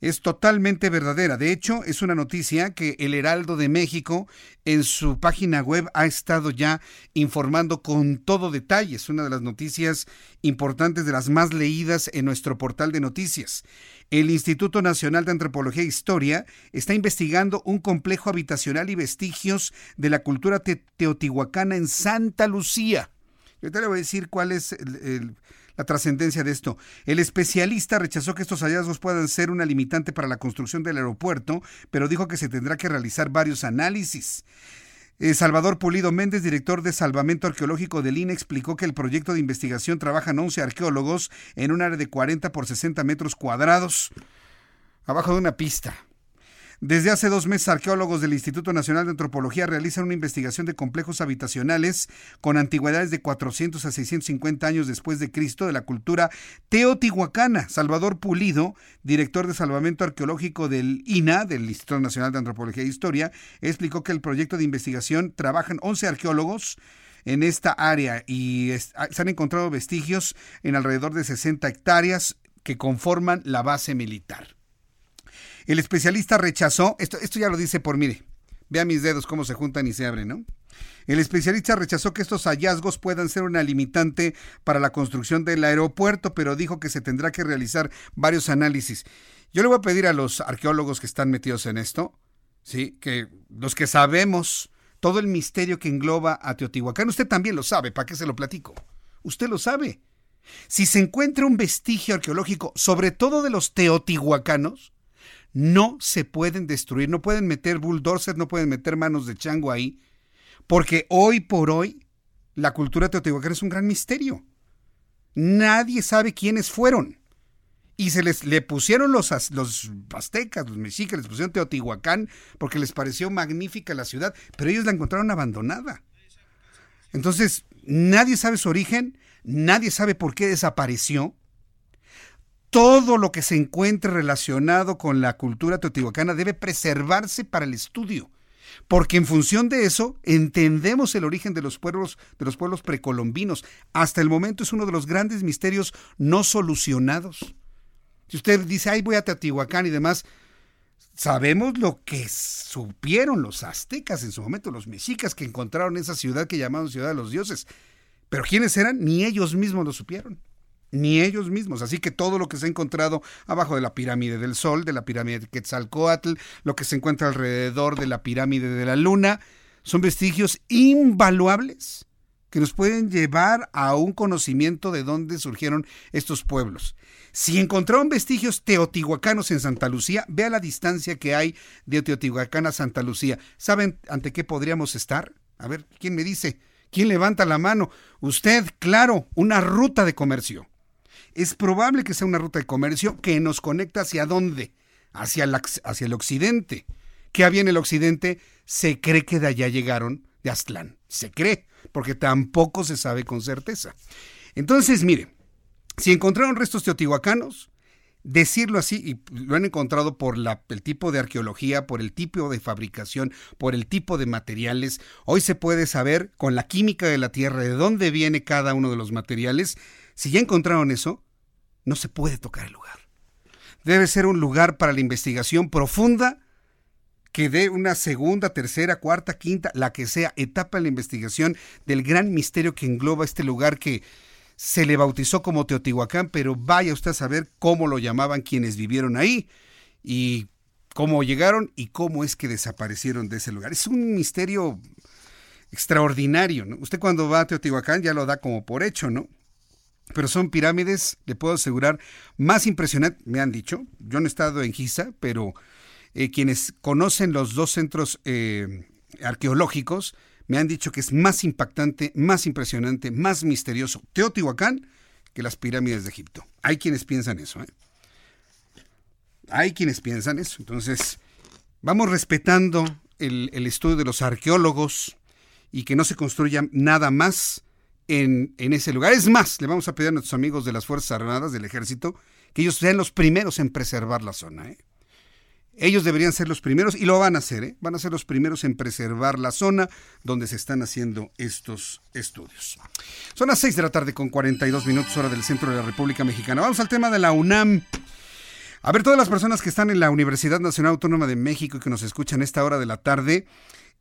es totalmente verdadera. De hecho, es una noticia que el Heraldo de México en su página web ha estado ya informando con todo detalle. Es una de las noticias importantes, de las más leídas en nuestro portal de noticias. El Instituto Nacional de Antropología e Historia está investigando un complejo habitacional y vestigios de la cultura teotihuacana en Santa Lucía. Yo te voy a decir cuál es el la trascendencia de esto. El especialista rechazó que estos hallazgos puedan ser una limitante para la construcción del aeropuerto, pero dijo que se tendrá que realizar varios análisis. Eh, Salvador Pulido Méndez, director de Salvamento Arqueológico del INE, explicó que el proyecto de investigación trabajan 11 arqueólogos en un área de 40 por 60 metros cuadrados, abajo de una pista. Desde hace dos meses, arqueólogos del Instituto Nacional de Antropología realizan una investigación de complejos habitacionales con antigüedades de 400 a 650 años después de Cristo de la cultura teotihuacana. Salvador Pulido, director de Salvamento Arqueológico del INA, del Instituto Nacional de Antropología e Historia, explicó que el proyecto de investigación trabajan 11 arqueólogos en esta área y se han encontrado vestigios en alrededor de 60 hectáreas que conforman la base militar. El especialista rechazó, esto, esto ya lo dice por, mire, vea mis dedos cómo se juntan y se abren, ¿no? El especialista rechazó que estos hallazgos puedan ser una limitante para la construcción del aeropuerto, pero dijo que se tendrá que realizar varios análisis. Yo le voy a pedir a los arqueólogos que están metidos en esto, sí, que los que sabemos todo el misterio que engloba a Teotihuacán, usted también lo sabe, ¿para qué se lo platico? Usted lo sabe. Si se encuentra un vestigio arqueológico, sobre todo de los teotihuacanos, no se pueden destruir, no pueden meter bulldozers, no pueden meter manos de chango ahí, porque hoy por hoy la cultura teotihuacana es un gran misterio. Nadie sabe quiénes fueron. Y se les le pusieron los, los aztecas, los mexicas, les pusieron Teotihuacán porque les pareció magnífica la ciudad, pero ellos la encontraron abandonada. Entonces, nadie sabe su origen, nadie sabe por qué desapareció todo lo que se encuentre relacionado con la cultura teotihuacana debe preservarse para el estudio, porque en función de eso entendemos el origen de los pueblos de los pueblos precolombinos. Hasta el momento es uno de los grandes misterios no solucionados. Si usted dice, "Ay, voy a Teotihuacán" y demás, sabemos lo que supieron los aztecas en su momento, los mexicas que encontraron esa ciudad que llamaron Ciudad de los Dioses. Pero quiénes eran, ni ellos mismos lo supieron ni ellos mismos. Así que todo lo que se ha encontrado abajo de la pirámide del Sol, de la pirámide de Quetzalcoatl, lo que se encuentra alrededor de la pirámide de la Luna, son vestigios invaluables que nos pueden llevar a un conocimiento de dónde surgieron estos pueblos. Si encontraron vestigios teotihuacanos en Santa Lucía, vea la distancia que hay de Teotihuacán a Santa Lucía. ¿Saben ante qué podríamos estar? A ver, ¿quién me dice? ¿Quién levanta la mano? Usted, claro, una ruta de comercio es probable que sea una ruta de comercio que nos conecta hacia dónde? Hacia el, occidente. ¿Qué había en el occidente? Se cree que de allá llegaron de Aztlán. Se cree, porque tampoco se sabe con certeza. Entonces, mire, si encontraron restos teotihuacanos, decirlo así, y lo han encontrado por el tipo de arqueología, por el tipo de fabricación, por el tipo de materiales, hoy se puede saber con la química de la Tierra de dónde viene cada uno de los materiales. Si ya encontraron eso, no se puede tocar el lugar. Debe ser un lugar para la investigación profunda que dé una segunda, tercera, cuarta, quinta, la que sea, etapa en la investigación del gran misterio que engloba este lugar que se le bautizó como Teotihuacán, pero vaya usted a saber cómo lo llamaban quienes vivieron ahí y cómo llegaron y cómo es que desaparecieron de ese lugar. Es un misterio extraordinario. ¿no? Usted cuando va a Teotihuacán ya lo da como por hecho, ¿no? Pero son pirámides, le puedo asegurar, más impresionantes, me han dicho. Yo no he estado en Giza, pero eh, quienes conocen los dos centros eh, arqueológicos me han dicho que es más impactante, más impresionante, más misterioso Teotihuacán que las pirámides de Egipto. Hay quienes piensan eso. ¿eh? Hay quienes piensan eso. Entonces, vamos respetando el, el estudio de los arqueólogos y que no se construya nada más en, ese lugar. Es más, le vamos a pedir a nuestros amigos de las Fuerzas Armadas, del Ejército, que ellos sean los primeros en preservar la zona. ¿eh? Ellos deberían ser los primeros, y lo van a hacer, ¿eh? van a ser los primeros en preservar la zona donde se están haciendo estos estudios. Son las 6 de la tarde con 42 minutos hora del centro de la República Mexicana. Vamos al tema de la UNAM. A ver, todas las personas que están en la Universidad Nacional Autónoma de México y que nos escuchan a esta hora de la tarde,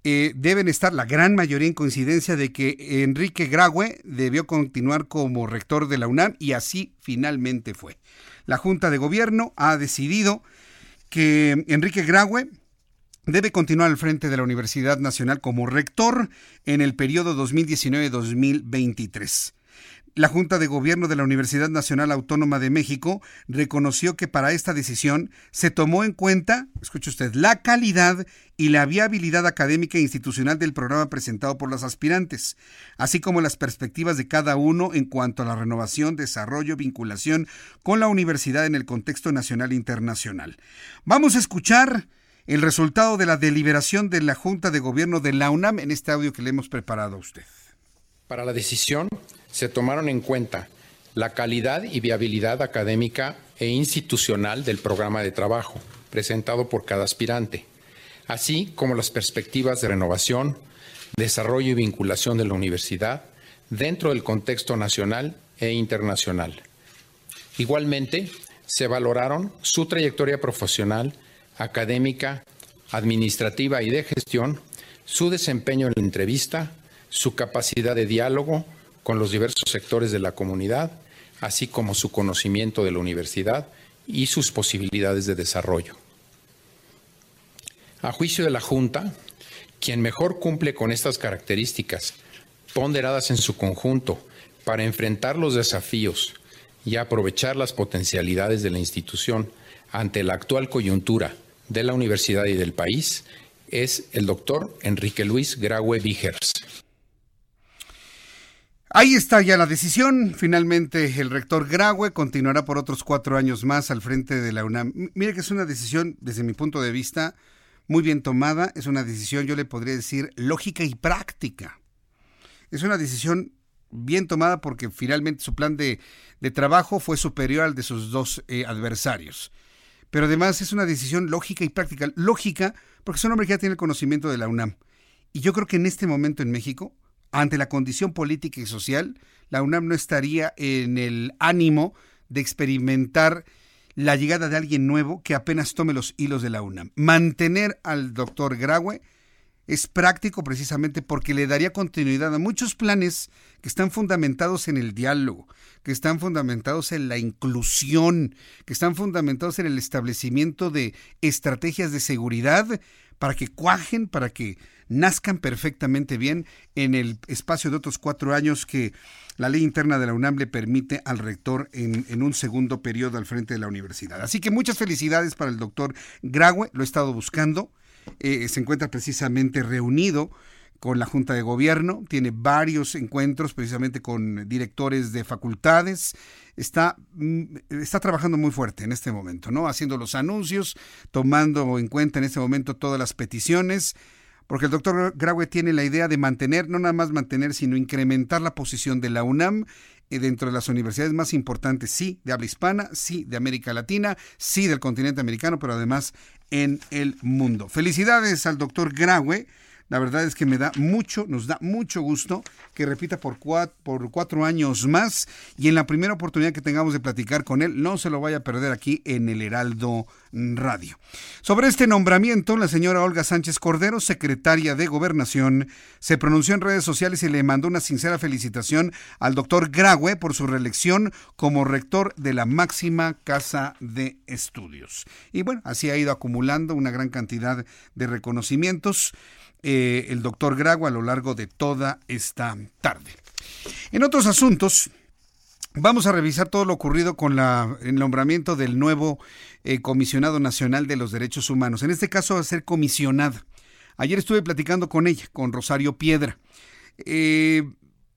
eh, deben estar la gran mayoría en coincidencia de que Enrique Graue debió continuar como rector de la UNAM y así finalmente fue. La Junta de Gobierno ha decidido que Enrique Graue debe continuar al frente de la Universidad Nacional como rector en el periodo 2019-2023. La Junta de Gobierno de la Universidad Nacional Autónoma de México reconoció que para esta decisión se tomó en cuenta, escuche usted, la calidad y la viabilidad académica e institucional del programa presentado por los aspirantes, así como las perspectivas de cada uno en cuanto a la renovación, desarrollo, vinculación con la universidad en el contexto nacional e internacional. Vamos a escuchar el resultado de la deliberación de la Junta de Gobierno de la UNAM en este audio que le hemos preparado a usted. Para la decisión se tomaron en cuenta la calidad y viabilidad académica e institucional del programa de trabajo presentado por cada aspirante, así como las perspectivas de renovación, desarrollo y vinculación de la universidad dentro del contexto nacional e internacional. Igualmente, se valoraron su trayectoria profesional, académica, administrativa y de gestión, su desempeño en la entrevista, su capacidad de diálogo, con los diversos sectores de la comunidad, así como su conocimiento de la universidad y sus posibilidades de desarrollo. A juicio de la Junta, quien mejor cumple con estas características, ponderadas en su conjunto, para enfrentar los desafíos y aprovechar las potencialidades de la institución ante la actual coyuntura de la universidad y del país, es el doctor Enrique Luis Graue Vigers. Ahí está ya la decisión. Finalmente, el rector Graue continuará por otros cuatro años más al frente de la UNAM. Mire que es una decisión, desde mi punto de vista, muy bien tomada. Es una decisión, yo le podría decir, lógica y práctica. Es una decisión bien tomada porque finalmente su plan de, trabajo fue superior al de sus dos eh, adversarios. Pero además es una decisión lógica y práctica. Lógica porque es un hombre que ya tiene el conocimiento de la UNAM. Y yo creo que en este momento en México ante la condición política y social, la UNAM no estaría en el ánimo de experimentar la llegada de alguien nuevo que apenas tome los hilos de la UNAM. Mantener al doctor Graue es práctico precisamente porque le daría continuidad a muchos planes que están fundamentados en el diálogo, que están fundamentados en la inclusión, que están fundamentados en el establecimiento de estrategias de seguridad para que cuajen, para que nazcan perfectamente bien en el espacio de otros cuatro años que la ley interna de la UNAM le permite al rector en, un segundo periodo al frente de la universidad. Así que muchas felicidades para el doctor Graue, lo he estado buscando, eh, se encuentra precisamente reunido con la Junta de Gobierno, tiene varios encuentros precisamente con directores de facultades, está, mm, está trabajando muy fuerte en este momento, ¿no? Haciendo los anuncios, tomando en cuenta en este momento todas las peticiones, porque el doctor Graue tiene la idea de mantener, no nada más mantener, sino incrementar la posición de la UNAM eh, dentro de las universidades más importantes, sí, de habla hispana, sí, de América Latina, sí, del continente americano, pero además en el mundo. Felicidades al doctor Graue la verdad es que me da mucho, nos da mucho gusto que repita por cuatro, por cuatro años más y en la primera oportunidad que tengamos de platicar con él, no se lo vaya a perder aquí en el Heraldo Radio. Sobre este nombramiento, la señora Olga Sánchez Cordero, secretaria de Gobernación, se pronunció en redes sociales y le mandó una sincera felicitación al doctor Graue por su reelección como rector de la máxima casa de estudios. Y bueno, así ha ido acumulando una gran cantidad de reconocimientos. Eh, el doctor Grago a lo largo de toda esta tarde. En otros asuntos, vamos a revisar todo lo ocurrido con la, el nombramiento del nuevo eh, comisionado nacional de los derechos humanos. En este caso va a ser comisionada. Ayer estuve platicando con ella, con Rosario Piedra. Eh,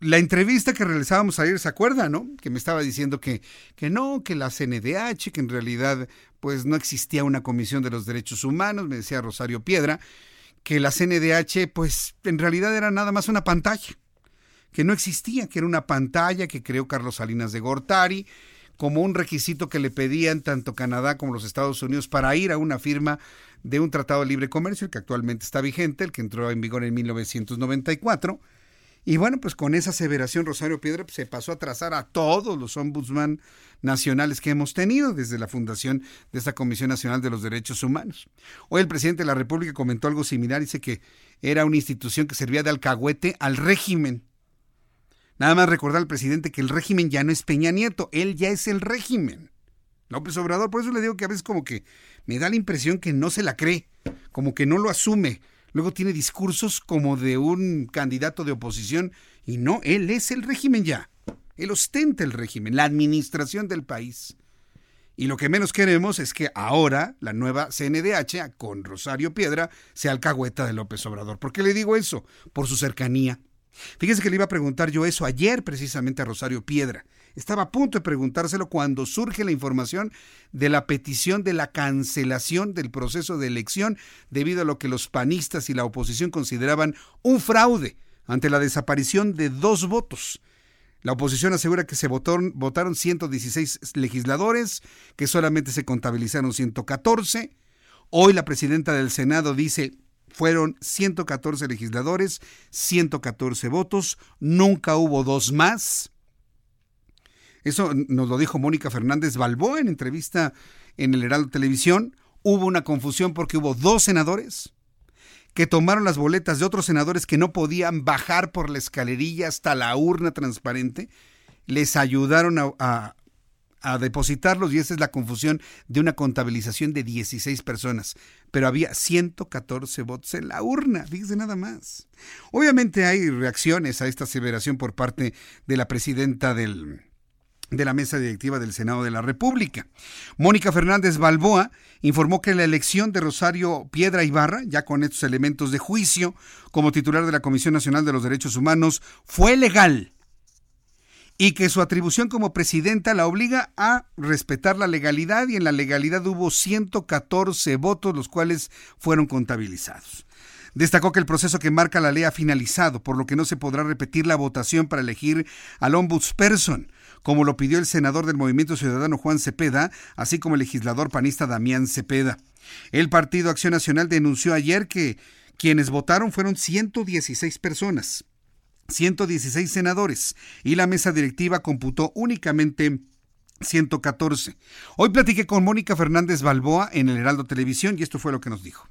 la entrevista que realizábamos ayer, ¿se acuerda, no? Que me estaba diciendo que, que no, que la CNDH, que en realidad pues no existía una comisión de los derechos humanos, me decía Rosario Piedra que la CNDH pues en realidad era nada más una pantalla, que no existía, que era una pantalla que creó Carlos Salinas de Gortari como un requisito que le pedían tanto Canadá como los Estados Unidos para ir a una firma de un tratado de libre comercio, el que actualmente está vigente, el que entró en vigor en 1994. Y bueno, pues con esa aseveración Rosario Piedra pues, se pasó a trazar a todos los ombudsman nacionales que hemos tenido desde la fundación de esta Comisión Nacional de los Derechos Humanos. Hoy el presidente de la República comentó algo similar, dice que era una institución que servía de alcahuete al régimen. Nada más recordar al presidente que el régimen ya no es Peña Nieto, él ya es el régimen. López Obrador, por eso le digo que a veces como que me da la impresión que no se la cree, como que no lo asume. Luego tiene discursos como de un candidato de oposición y no, él es el régimen ya. Él ostenta el régimen, la administración del país. Y lo que menos queremos es que ahora la nueva CNDH con Rosario Piedra sea alcahueta de López Obrador. ¿Por qué le digo eso? Por su cercanía. Fíjese que le iba a preguntar yo eso ayer precisamente a Rosario Piedra. Estaba a punto de preguntárselo cuando surge la información de la petición de la cancelación del proceso de elección debido a lo que los panistas y la oposición consideraban un fraude ante la desaparición de dos votos. La oposición asegura que se votaron, votaron 116 legisladores, que solamente se contabilizaron 114. Hoy la presidenta del Senado dice fueron 114 legisladores, 114 votos, nunca hubo dos más. Eso nos lo dijo Mónica Fernández Balboa en entrevista en el Heraldo Televisión. Hubo una confusión porque hubo dos senadores que tomaron las boletas de otros senadores que no podían bajar por la escalerilla hasta la urna transparente, les ayudaron a, a, depositarlos y esa es la confusión de una contabilización de 16 personas. Pero había 114 votos en la urna, fíjese nada más. Obviamente hay reacciones a esta aseveración por parte de la presidenta del, de la mesa directiva del Senado de la República. Mónica Fernández Balboa informó que la elección de Rosario Piedra Ibarra, ya con estos elementos de juicio, como titular de la Comisión Nacional de los Derechos Humanos, fue legal y que su atribución como presidenta la obliga a respetar la legalidad y en la legalidad hubo 114 votos, los cuales fueron contabilizados. Destacó que el proceso que marca la ley ha finalizado, por lo que no se podrá repetir la votación para elegir al ombudsperson como lo pidió el senador del Movimiento Ciudadano Juan Cepeda, así como el legislador panista Damián Cepeda. El Partido Acción Nacional denunció ayer que quienes votaron fueron 116 personas, 116 senadores, y la mesa directiva computó únicamente 114. Hoy platiqué con Mónica Fernández Balboa en el Heraldo Televisión y esto fue lo que nos dijo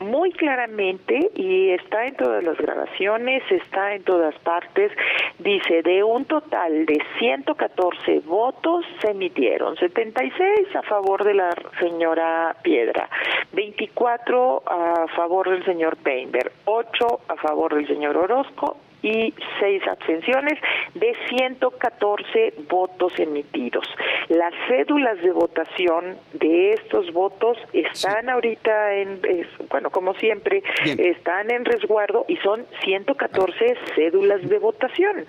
muy claramente y está en todas las grabaciones, está en todas partes, dice de un total de 114 votos se emitieron. 76 a favor de la señora Piedra, 24 a favor del señor Peinberg, 8 a favor del señor Orozco y seis abstenciones de 114 votos emitidos. Las cédulas de votación de estos votos están ahorita en, bueno, como siempre, están en resguardo y son 114 cédulas de votación.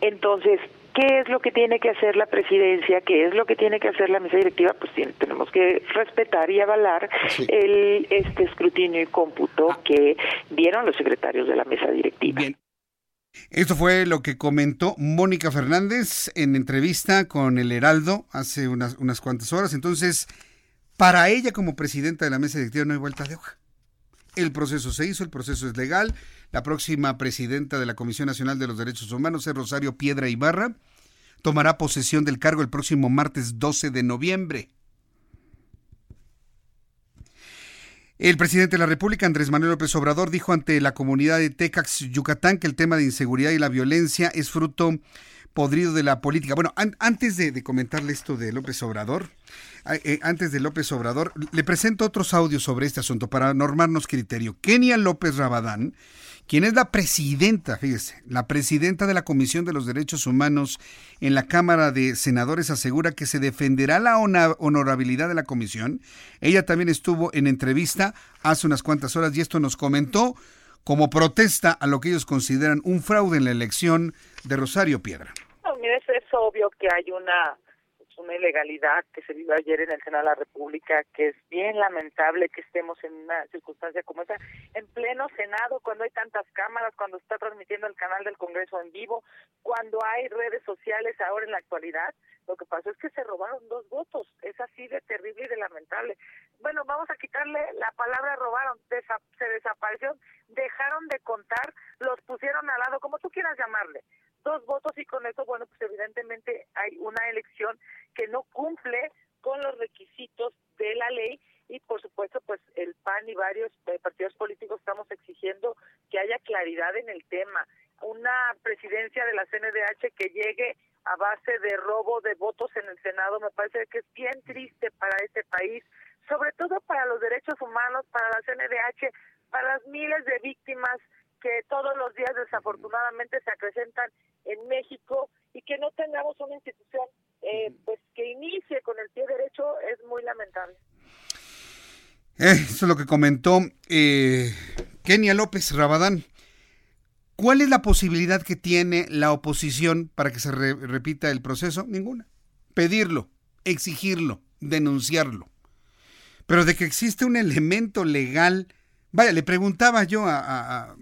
Entonces, ¿Qué es lo que tiene que hacer la presidencia? ¿Qué es lo que tiene que hacer la mesa directiva? Pues tenemos que respetar y avalar el este escrutinio y cómputo ah. que dieron los secretarios de la mesa directiva. Esto fue lo que comentó Mónica Fernández en entrevista con el Heraldo hace unas, unas cuantas horas. Entonces, para ella como presidenta de la mesa directiva no hay vuelta de hoja. El proceso se hizo, el proceso es legal. La próxima presidenta de la Comisión Nacional de los Derechos Humanos es Rosario Piedra Ibarra. Tomará posesión del cargo el próximo martes 12 de noviembre. El presidente de la República, Andrés Manuel López Obrador, dijo ante la comunidad de Tecax, Yucatán, que el tema de inseguridad y la violencia es fruto podrido de la política. Bueno, antes de, comentarle esto de López Obrador, eh, antes de López Obrador, le presento otros audios sobre este asunto para normarnos criterio. Kenia López Rabadán, quien es la presidenta, fíjese, la presidenta de la Comisión de los Derechos Humanos en la Cámara de Senadores, asegura que se defenderá la honorabilidad de la comisión. Ella también estuvo en entrevista hace unas cuantas horas y esto nos comentó como protesta a lo que ellos consideran un fraude en la elección de Rosario Piedra es, obvio que hay una una ilegalidad que se vivió ayer en el Senado de la República, que es bien lamentable que estemos en una circunstancia como esa, en pleno Senado, cuando hay tantas cámaras, cuando está transmitiendo el canal del Congreso en vivo, cuando hay redes sociales ahora en la actualidad. Lo que pasó es que se robaron dos votos. Es así de terrible y de lamentable. Bueno, vamos a quitarle la palabra robaron. se desaparecieron, dejaron de contar, los pusieron al lado, como tú quieras llamarle dos votos y con eso, bueno, pues evidentemente hay una elección que no cumple con los requisitos de la ley y por supuesto pues el PAN y varios eh, partidos políticos estamos exigiendo que haya claridad en el tema. Una presidencia de la CNDH que llegue a base de robo de votos en el Senado me parece que es bien triste para este país, sobre todo para los derechos humanos, para la CNDH, para las miles de víctimas que todos los días desafortunadamente se acrecentan en México y que no tengamos una institución eh, pues que inicie con el pie derecho es muy lamentable. Eh, eso es lo que comentó eh, Kenia López Rabadán. ¿Cuál es la posibilidad que tiene la oposición para que se repita el proceso? Ninguna. Pedirlo, exigirlo, denunciarlo. Pero de que existe un elemento legal, vaya, le preguntaba yo a,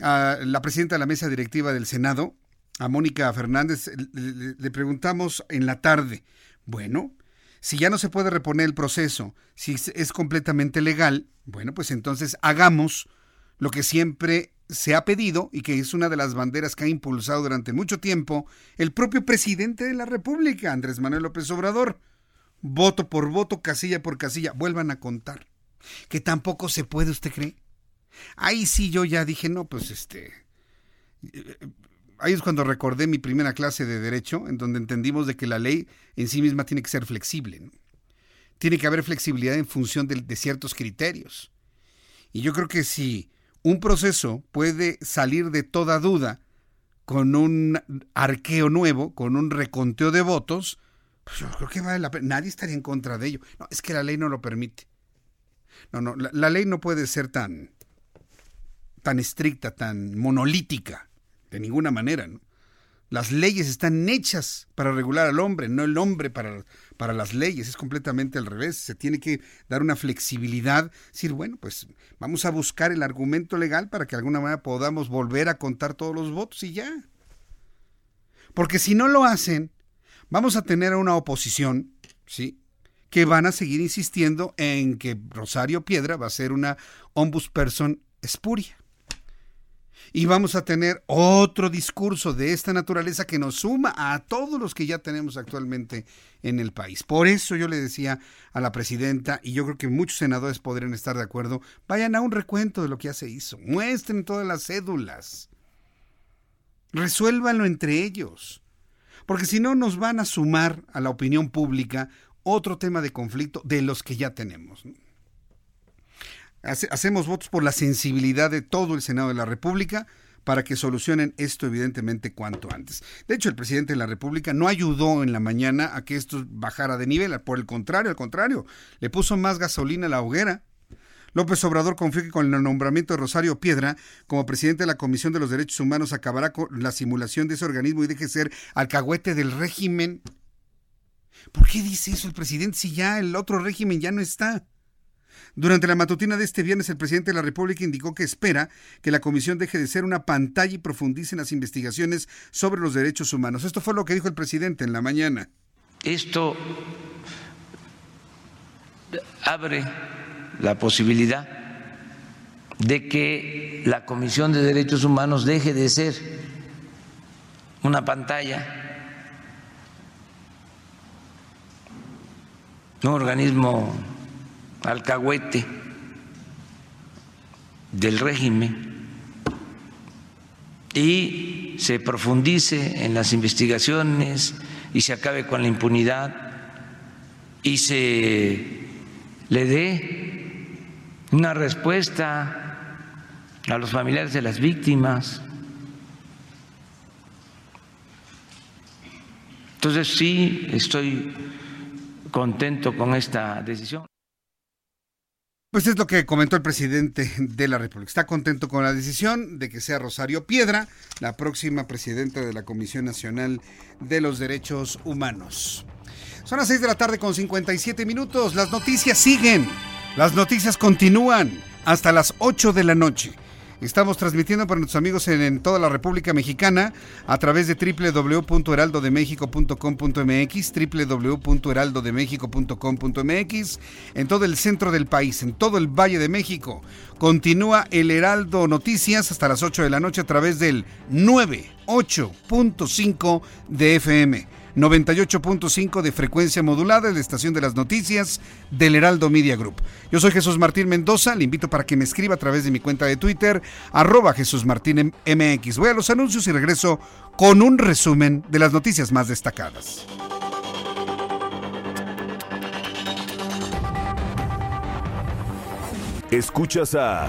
a la presidenta de la mesa directiva del Senado, a Mónica Fernández, le, preguntamos en la tarde, bueno, si ya no se puede reponer el proceso, si es completamente legal, bueno, pues entonces hagamos lo que siempre se ha pedido y que es una de las banderas que ha impulsado durante mucho tiempo el propio presidente de la República, Andrés Manuel López Obrador. Voto por voto, casilla por casilla, vuelvan a contar. Que tampoco se puede, ¿usted cree? Ahí sí yo ya dije, no, pues este... Ahí es cuando recordé mi primera clase de derecho, en donde entendimos de que la ley en sí misma tiene que ser flexible. Tiene que haber flexibilidad en función de, de ciertos criterios. Y yo creo que si un proceso puede salir de toda duda con un arqueo nuevo, con un reconteo de votos, pues yo creo que vale la pena. Nadie estaría en contra de ello. No, es que la ley no lo permite. No, no, la ley no puede ser tan, tan estricta, tan monolítica, de ninguna manera. ¿no? Las leyes están hechas para regular al hombre, no el hombre para, para las leyes. Es completamente al revés. Se tiene que dar una flexibilidad. Decir, bueno, pues vamos a buscar el argumento legal para que de alguna manera podamos volver a contar todos los votos y ya. Porque si no lo hacen, vamos a tener a una oposición, ¿sí? Que van a seguir insistiendo en que Rosario Piedra va a ser una ombudsperson espuria y vamos a tener otro discurso de esta naturaleza que nos suma a todos los que ya tenemos actualmente en el país. Por eso yo le decía a la presidenta, y yo creo que muchos senadores podrían estar de acuerdo, vayan a un recuento de lo que ya se hizo, muestren todas las cédulas, resuélvanlo entre ellos, porque si no nos van a sumar a la opinión pública otro tema de conflicto de los que ya tenemos hacemos votos por la sensibilidad de todo el Senado de la República para que solucionen esto evidentemente cuanto antes. De hecho, el presidente de la República no ayudó en la mañana a que esto bajara de nivel, por el contrario, al contrario, le puso más gasolina a la hoguera. López Obrador confió que con el nombramiento de Rosario Piedra como presidente de la Comisión de los Derechos Humanos acabará con la simulación de ese organismo y deje ser alcahuete del régimen. ¿Por qué dice eso el presidente si ya el otro régimen ya no está? Durante la matutina de este viernes, el presidente de la República indicó que espera que la comisión deje de ser una pantalla y profundice en las investigaciones sobre los derechos humanos. Esto fue lo que dijo el presidente en la mañana. Esto abre la posibilidad de que la Comisión de Derechos Humanos deje de ser una pantalla, un organismo alcahuete del régimen y se profundice en las investigaciones y se acabe con la impunidad y se le dé una respuesta a los familiares de las víctimas. Entonces sí estoy contento con esta decisión. Pues es lo que comentó el presidente de la República. Está contento con la decisión de que sea Rosario Piedra la próxima presidenta de la Comisión Nacional de los Derechos Humanos. Son las 6 de la tarde con 57 minutos. Las noticias siguen. Las noticias continúan hasta las 8 de la noche. Estamos transmitiendo para nuestros amigos en, toda la República Mexicana a través de www.heraldodemexico.com.mx, www.heraldodemexico.com.mx, en todo el centro del país, en todo el Valle de México. Continúa el Heraldo Noticias hasta las 8 de la noche a través del 98.5 de FM. 98.5 de frecuencia modulada, en la estación de las noticias del Heraldo Media Group. Yo soy Jesús Martín Mendoza, le invito para que me escriba a través de mi cuenta de Twitter, arroba Jesús Martín MX. Voy a los anuncios y regreso con un resumen de las noticias más destacadas. Escuchas a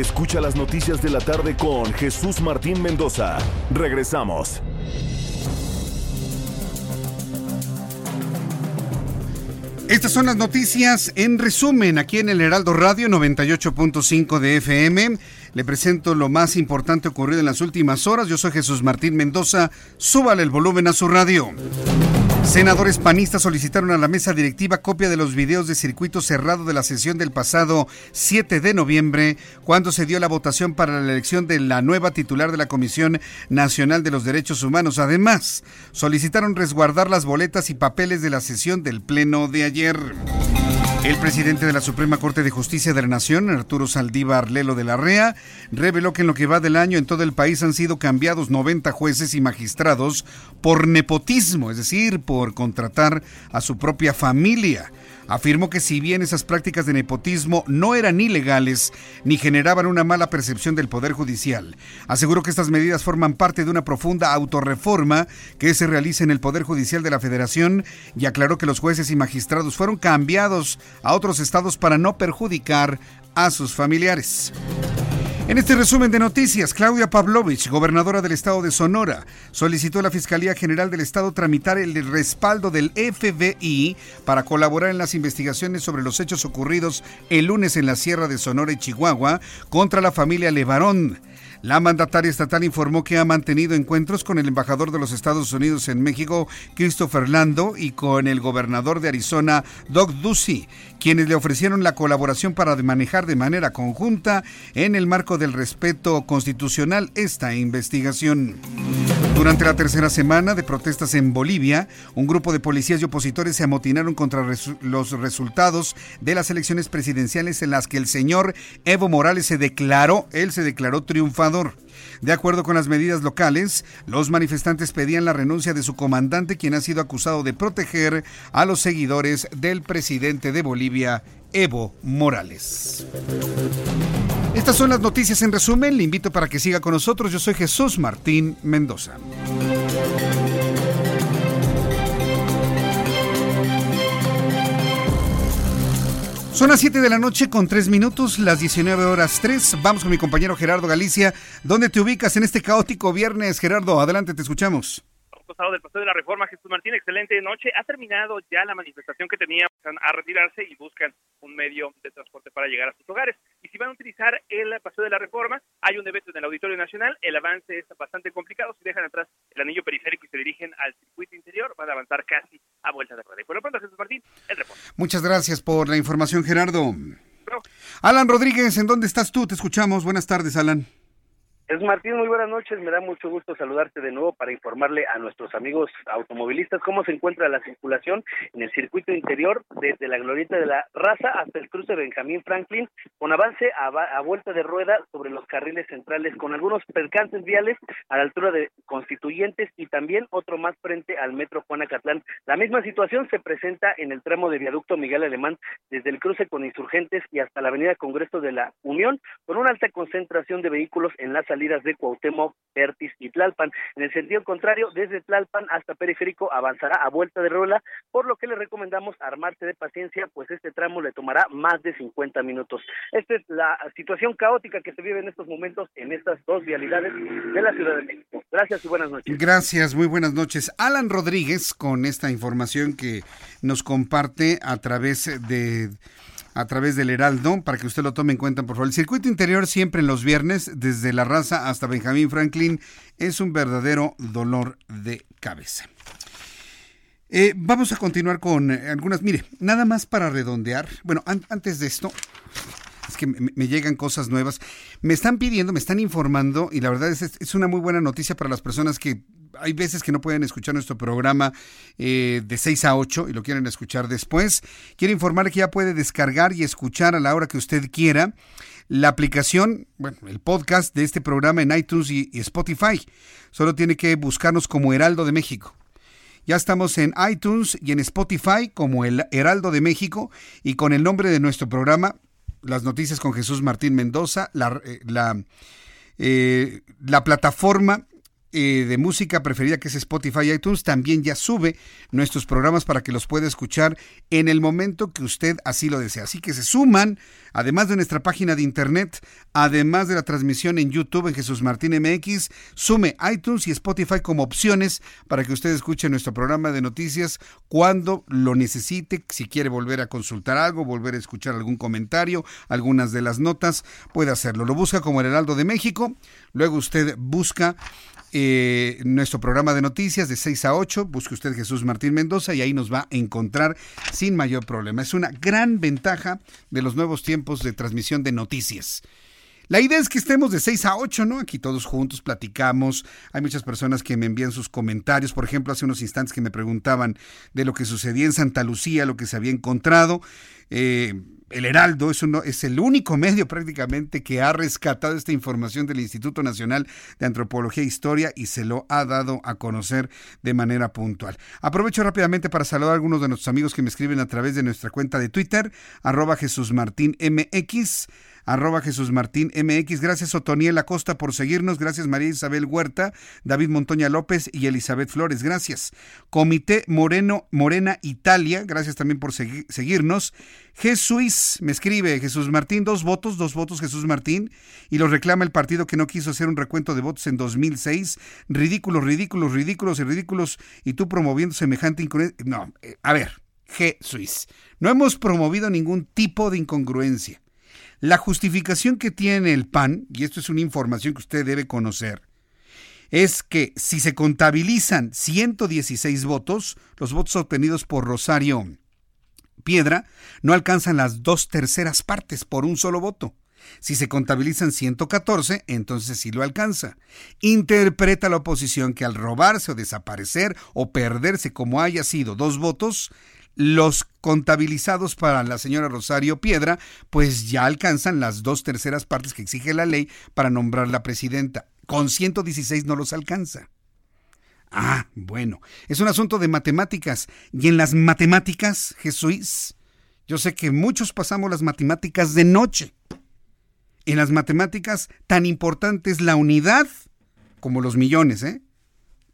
Escucha las noticias de la tarde con Jesús Martín Mendoza. Regresamos. Estas son las noticias en resumen aquí en el Heraldo Radio 98.5 de FM. Le presento lo más importante ocurrido en las últimas horas. Yo soy Jesús Martín Mendoza. Súbale el volumen a su radio. Senadores panistas solicitaron a la mesa directiva copia de los videos de circuito cerrado de la sesión del pasado 7 de noviembre, cuando se dio la votación para la elección de la nueva titular de la Comisión Nacional de los Derechos Humanos. Además, solicitaron resguardar las boletas y papeles de la sesión del Pleno de ayer. El presidente de la Suprema Corte de Justicia de la Nación, Arturo Saldívar Lelo de la Rea, reveló que en lo que va del año en todo el país han sido cambiados 90 jueces y magistrados por nepotismo, es decir, por contratar a su propia familia. Afirmó que si bien esas prácticas de nepotismo no eran ilegales ni generaban una mala percepción del Poder Judicial, aseguró que estas medidas forman parte de una profunda autorreforma que se realiza en el Poder Judicial de la Federación y aclaró que los jueces y magistrados fueron cambiados a otros estados para no perjudicar a sus familiares. En este resumen de noticias, Claudia Pavlovich, gobernadora del estado de Sonora, solicitó a la Fiscalía General del Estado tramitar el respaldo del FBI para colaborar en las investigaciones sobre los hechos ocurridos el lunes en la Sierra de Sonora y Chihuahua contra la familia Levarón. La mandataria estatal informó que ha mantenido encuentros con el embajador de los Estados Unidos en México, Christopher Lando, y con el gobernador de Arizona, Doug Ducey, quienes le ofrecieron la colaboración para manejar de manera conjunta, en el marco del respeto constitucional, esta investigación. Durante la tercera semana de protestas en Bolivia, un grupo de policías y opositores se amotinaron contra los resultados de las elecciones presidenciales en las que el señor Evo Morales se declaró, él se declaró triunfador. De acuerdo con las medidas locales, los manifestantes pedían la renuncia de su comandante, quien ha sido acusado de proteger a los seguidores del presidente de Bolivia, Evo Morales. Estas son las noticias en resumen. Le invito para que siga con nosotros. Yo soy Jesús Martín Mendoza. Son las 7 de la noche con 3 minutos, las 19 horas 3. Vamos con mi compañero Gerardo Galicia. ¿Dónde te ubicas en este caótico viernes, Gerardo? Adelante, te escuchamos pasado del Paseo de la Reforma, Jesús Martín, excelente noche. Ha terminado ya la manifestación que tenían a retirarse y buscan un medio de transporte para llegar a sus hogares. Y si van a utilizar el Paseo de la Reforma, hay un evento en el Auditorio Nacional, el avance es bastante complicado. Si dejan atrás el anillo periférico y se dirigen al circuito interior, van a avanzar casi a vuelta de rueda. Y por lo pronto, Jesús Martín, el reporte. Muchas gracias por la información, Gerardo. Alan Rodríguez, ¿en dónde estás tú? Te escuchamos. Buenas tardes, Alan. Es Martín, muy buenas noches. Me da mucho gusto saludarte de nuevo para informarle a nuestros amigos automovilistas cómo se encuentra la circulación en el circuito interior desde la glorieta de la raza hasta el cruce Benjamín Franklin, con avance a, vuelta de rueda sobre los carriles centrales, con algunos percances viales a la altura de Constituyentes y también otro más frente al metro Juanacatlán. La misma situación se presenta en el tramo de viaducto Miguel Alemán desde el cruce con Insurgentes y hasta la avenida Congreso de la Unión, con una alta concentración de vehículos en la salida salidas de Cuauhtémoc, Pertis y Tlalpan. En el sentido contrario, desde Tlalpan hasta Periférico avanzará a vuelta de rola, por lo que le recomendamos armarse de paciencia, pues este tramo le tomará más de 50 minutos. Esta es la situación caótica que se vive en estos momentos en estas dos vialidades de la Ciudad de México. Gracias y buenas noches. Gracias, muy buenas noches. Alan Rodríguez con esta información que nos comparte a través de a través del Heraldo para que usted lo tome en cuenta, por favor. El circuito interior siempre en los viernes, desde La Raza hasta Benjamín Franklin, es un verdadero dolor de cabeza. Eh, vamos a continuar con eh, algunas. Mire, nada más para redondear. Bueno, antes de esto, es que me, llegan cosas nuevas. Me están pidiendo, me están informando, y la verdad es, es una muy buena noticia para las personas que hay veces que no pueden escuchar nuestro programa eh, de 6 a 8 y lo quieren escuchar después. Quiero informarle que ya puede descargar y escuchar a la hora que usted quiera la aplicación, bueno, el podcast de este programa en iTunes y, Spotify. Solo tiene que buscarnos como Heraldo de México. Ya estamos en iTunes y en Spotify como el Heraldo de México y con el nombre de nuestro programa, Las Noticias con Jesús Martín Mendoza, la, eh, eh, la plataforma eh, de música preferida que es Spotify iTunes también ya sube nuestros programas para que los pueda escuchar en el momento que usted así lo desea. Así que se suman, además de nuestra página de internet, además de la transmisión en YouTube en Jesús Martín MX, sume iTunes y Spotify como opciones para que usted escuche nuestro programa de noticias cuando lo necesite, si quiere volver a consultar algo, volver a escuchar algún comentario, algunas de las notas, puede hacerlo. Lo busca como el Heraldo de México, luego usted busca eh, nuestro programa de noticias de 6 a 8. Busque usted Jesús Martín Mendoza y ahí nos va a encontrar sin mayor problema. Es una gran ventaja de los nuevos tiempos de transmisión de noticias. La idea es que estemos de 6 a 8, ¿no? Aquí todos juntos platicamos. Hay muchas personas que me envían sus comentarios. Por ejemplo, hace unos instantes que me preguntaban de lo que sucedía en Santa Lucía, lo que se había encontrado. Eh, el Heraldo es, uno, es el único medio prácticamente que ha rescatado esta información del Instituto Nacional de Antropología e Historia y se lo ha dado a conocer de manera puntual. Aprovecho rápidamente para saludar a algunos de nuestros amigos que me escriben a través de nuestra cuenta de Twitter, arroba Jesús Martín MX arroba Jesús Martín MX. Gracias Otoniel Acosta por seguirnos. Gracias María Isabel Huerta, David Montoña López y Elizabeth Flores. Gracias. Comité Moreno, Morena Italia. Gracias también por seguirnos. Jesús me escribe Jesús Martín, dos votos, dos votos Jesús Martín, y lo reclama el partido que no quiso hacer un recuento de votos en 2006. Ridículos, ridículos, ridículos y ridículos, y tú promoviendo semejante incongruencia. No, eh, a ver, Jesús, no hemos promovido ningún tipo de incongruencia. La justificación que tiene el PAN, y esto es una información que usted debe conocer, es que si se contabilizan 116 votos, los votos obtenidos por Rosario Piedra no alcanzan las dos terceras partes por un solo voto. Si se contabilizan 114, entonces sí lo alcanza. Interpreta la oposición que al robarse o desaparecer o perderse como haya sido dos votos, los contabilizados para la señora Rosario Piedra, pues ya alcanzan las dos terceras partes que exige la ley para nombrar la presidenta. Con 116 no los alcanza. Ah, bueno, es un asunto de matemáticas. Y en las matemáticas, Jesús, yo sé que muchos pasamos las matemáticas de noche. En las matemáticas, tan importante es la unidad como los millones, ¿eh?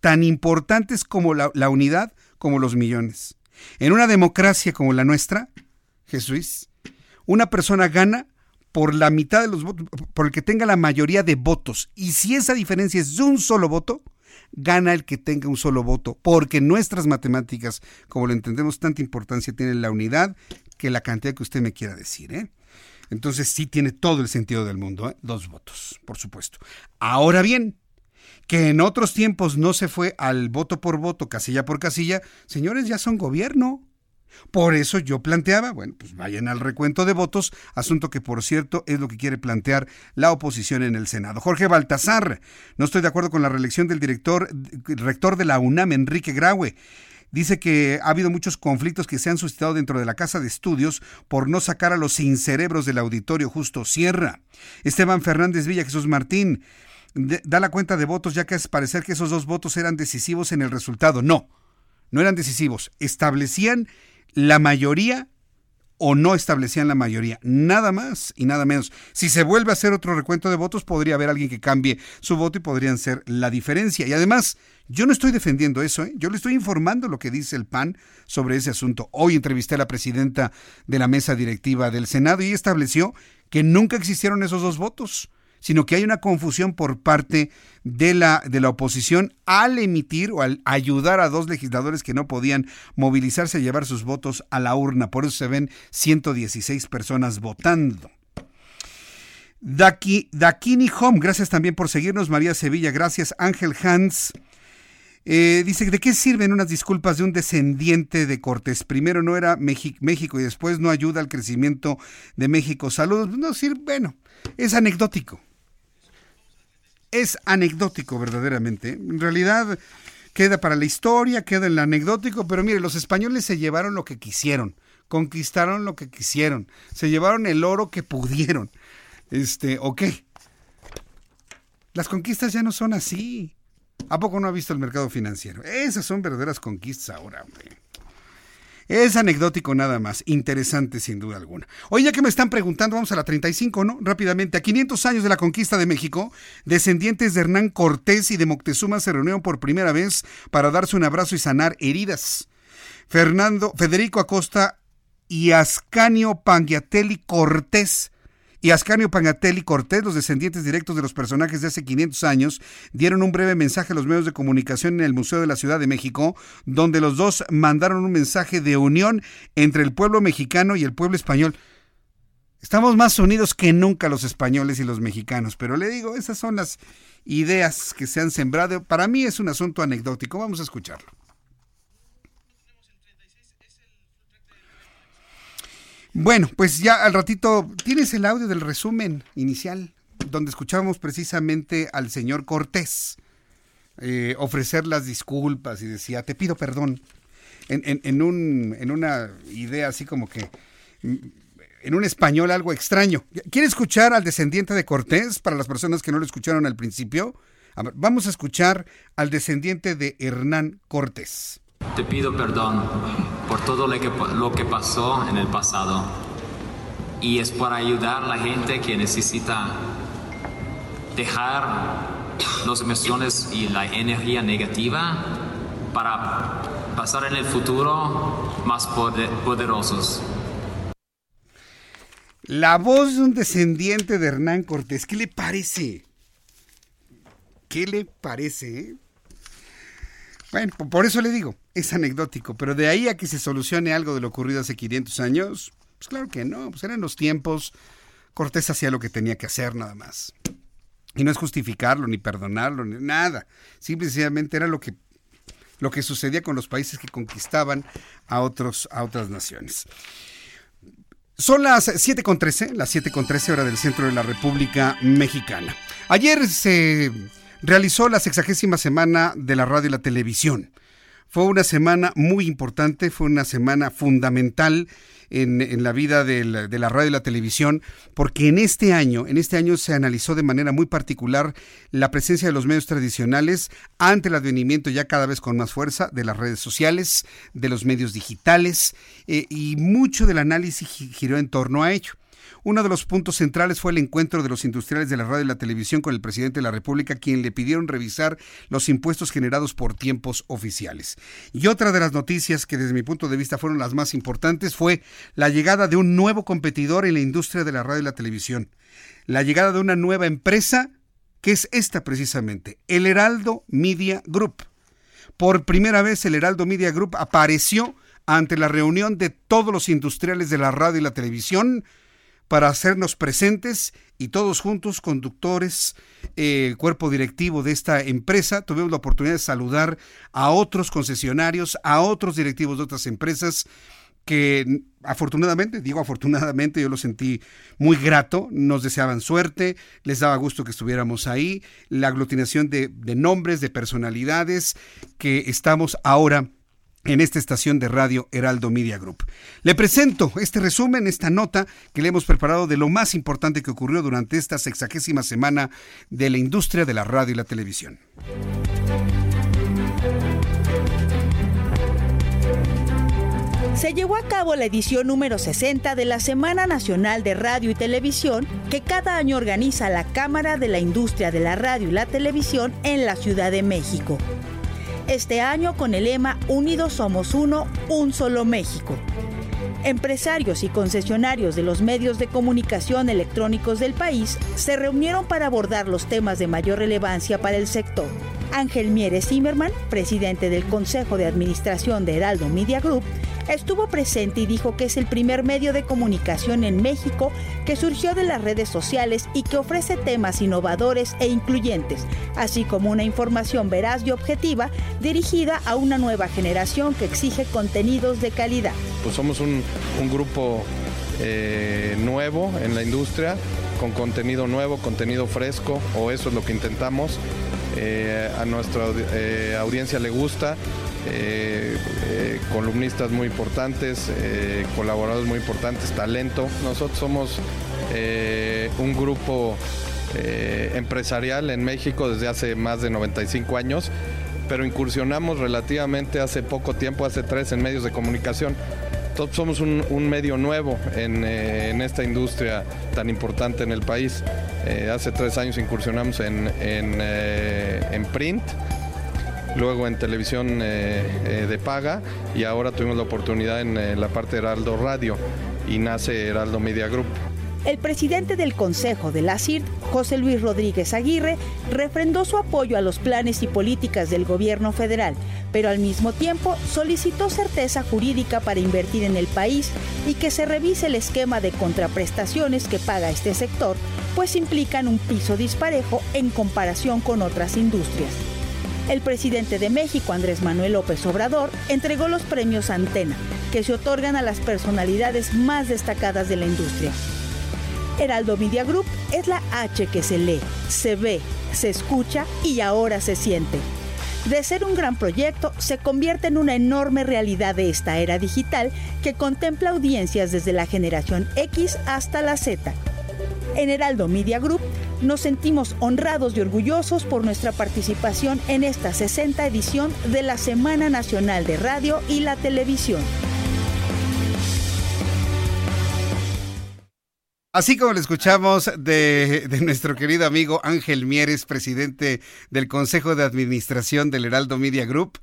Tan importantes como la, la unidad como los millones. En una democracia como la nuestra, Jesús, una persona gana por la mitad de los votos, por el que tenga la mayoría de votos. Y si esa diferencia es de un solo voto, gana el que tenga un solo voto, porque nuestras matemáticas, como lo entendemos, tanta importancia tienen la unidad que la cantidad que usted me quiera decir. ¿eh? Entonces sí tiene todo el sentido del mundo, ¿eh? dos votos, por supuesto. Ahora bien, que en otros tiempos no se fue al voto por voto, casilla por casilla, señores, ya son gobierno. Por eso yo planteaba, bueno, pues vayan al recuento de votos, asunto que por cierto es lo que quiere plantear la oposición en el Senado. Jorge Baltasar, no estoy de acuerdo con la reelección del director, rector de la UNAM, Enrique Graue. Dice que ha habido muchos conflictos que se han suscitado dentro de la casa de estudios por no sacar a los sincerebros del auditorio justo Sierra. Esteban Fernández Villa Jesús Martín da la cuenta de votos ya que es parecer que esos dos votos eran decisivos en el resultado. No, no eran decisivos. Establecían la mayoría o no establecían la mayoría. Nada más y nada menos. Si se vuelve a hacer otro recuento de votos, podría haber alguien que cambie su voto y podrían ser la diferencia. Y además, yo no estoy defendiendo eso, ¿eh? yo le estoy informando lo que dice el PAN sobre ese asunto. Hoy entrevisté a la presidenta de la mesa directiva del Senado y estableció que nunca existieron esos dos votos sino que hay una confusión por parte de la, de la oposición al emitir o al ayudar a dos legisladores que no podían movilizarse a llevar sus votos a la urna. Por eso se ven 116 personas votando. Daki, Dakini Home, gracias también por seguirnos. María Sevilla, gracias. Ángel Hans. Eh, dice, ¿de qué sirven unas disculpas de un descendiente de Cortés? Primero no era México y después no ayuda al crecimiento de México. Saludos. No sirve, bueno, es anecdótico es anecdótico verdaderamente. En realidad queda para la historia, queda en el anecdótico, pero mire, los españoles se llevaron lo que quisieron, conquistaron lo que quisieron, se llevaron el oro que pudieron. Este, ¿o qué? Las conquistas ya no son así. ¿A poco no ha visto el mercado financiero? Esas son verdaderas conquistas ahora, hombre. Es anecdótico nada más, interesante sin duda alguna. Hoy ya que me están preguntando, vamos a la 35, ¿no? Rápidamente, a 500 años de la conquista de México, descendientes de Hernán Cortés y de Moctezuma se reunieron por primera vez para darse un abrazo y sanar heridas. Fernando, Federico Acosta y Ascanio Pangiatelli Cortés y Ascanio Pangatelli Cortés, los descendientes directos de los personajes de hace 500 años, dieron un breve mensaje a los medios de comunicación en el Museo de la Ciudad de México, donde los dos mandaron un mensaje de unión entre el pueblo mexicano y el pueblo español. Estamos más unidos que nunca los españoles y los mexicanos, pero le digo, esas son las ideas que se han sembrado. Para mí es un asunto anecdótico. Vamos a escucharlo. Bueno, pues ya al ratito tienes el audio del resumen inicial, donde escuchábamos precisamente al señor Cortés eh, ofrecer las disculpas y decía, te pido perdón, en, un, en una idea así como que, en un español algo extraño. ¿Quiere escuchar al descendiente de Cortés para las personas que no lo escucharon al principio? vamos a escuchar al descendiente de Hernán Cortés. Te pido perdón por todo lo que, pasó en el pasado. Y es para ayudar a la gente que necesita dejar las emociones y la energía negativa para pasar en el futuro más poderosos. La voz de un descendiente de Hernán Cortés, ¿qué le parece? ¿Qué le parece? Bueno, por eso le digo, es anecdótico, pero de ahí a que se solucione algo de lo ocurrido hace 500 años, pues claro que no, pues eran los tiempos, Cortés hacía lo que tenía que hacer nada más. Y no es justificarlo, ni perdonarlo, ni nada. Simplemente era lo que, lo que sucedía con los países que conquistaban a, otros, a otras naciones. Son las 7.13, las 7.13 hora del centro de la República Mexicana. Ayer se realizó la sexagésima semana de la radio y la televisión. Fue una semana muy importante, fue una semana fundamental en, la vida de la, radio y la televisión, porque en este año, en este año se analizó de manera muy particular la presencia de los medios tradicionales ante el advenimiento ya cada vez con más fuerza de las redes sociales, de los medios digitales, eh, y mucho del análisis giró en torno a ello. Uno de los puntos centrales fue el encuentro de los industriales de la radio y la televisión con el presidente de la República, quien le pidieron revisar los impuestos generados por tiempos oficiales. Y otra de las noticias que desde mi punto de vista fueron las más importantes fue la llegada de un nuevo competidor en la industria de la radio y la televisión. La llegada de una nueva empresa que es esta precisamente, el Heraldo Media Group. Por primera vez el Heraldo Media Group apareció ante la reunión de todos los industriales de la radio y la televisión para hacernos presentes y todos juntos, conductores, eh, cuerpo directivo de esta empresa, tuvimos la oportunidad de saludar a otros concesionarios, a otros directivos de otras empresas que afortunadamente, digo afortunadamente, yo lo sentí muy grato, nos deseaban suerte, les daba gusto que estuviéramos ahí, la aglutinación de, de nombres, de personalidades que estamos ahora en esta estación de radio Heraldo Media Group. Le presento este resumen, esta nota que le hemos preparado de lo más importante que ocurrió durante esta sexagésima semana de la industria de la radio y la televisión. se llevó a cabo la edición número 60 de la Semana Nacional de Radio y Televisión que cada año organiza la Cámara de la Industria de la Radio y la Televisión en la Ciudad de México. Este año con el lema Unidos somos uno, un solo México. Empresarios y concesionarios de los medios de comunicación electrónicos del país se reunieron para abordar los temas de mayor relevancia para el sector. Ángel Mieres Zimmerman, presidente del Consejo de Administración de Heraldo Media Group, estuvo presente y dijo que es el primer medio de comunicación en México que surgió de las redes sociales y que ofrece temas innovadores e incluyentes, así como una información veraz y objetiva dirigida a una nueva generación que exige contenidos de calidad. Pues somos un, grupo eh, nuevo en la industria, con contenido nuevo, contenido fresco, o eso es lo que intentamos. Eh, a nuestra eh, audiencia le gusta, eh, columnistas muy importantes, colaboradores muy importantes, talento. Nosotros somos un grupo empresarial en México desde hace más de 95 años, pero incursionamos relativamente hace poco tiempo, hace tres, en medios de comunicación. Somos un, medio nuevo en, esta industria tan importante en el país. hace tres años incursionamos en, en print luego en televisión eh, eh, de paga y ahora tuvimos la oportunidad en eh, la parte de Heraldo Radio y nace Heraldo Media Group. El presidente del Consejo de la CIRT, José Luis Rodríguez Aguirre, refrendó su apoyo a los planes y políticas del gobierno federal, pero al mismo tiempo solicitó certeza jurídica para invertir en el país y que se revise el esquema de contraprestaciones que paga este sector, pues implican un piso disparejo en comparación con otras industrias. El presidente de México, Andrés Manuel López Obrador, entregó los premios Antena, que se otorgan a las personalidades más destacadas de la industria. Heraldo Media Group es la H que se lee, se ve, se escucha y ahora se siente. De ser un gran proyecto, se convierte en una enorme realidad de esta era digital que contempla audiencias desde la generación X hasta la Z. En Heraldo Media Group nos sentimos honrados y orgullosos por nuestra participación en esta 60 edición de la Semana Nacional de Radio y la Televisión. Así como lo escuchamos de, nuestro querido amigo Ángel Mieres, presidente del Consejo de Administración del Heraldo Media Group,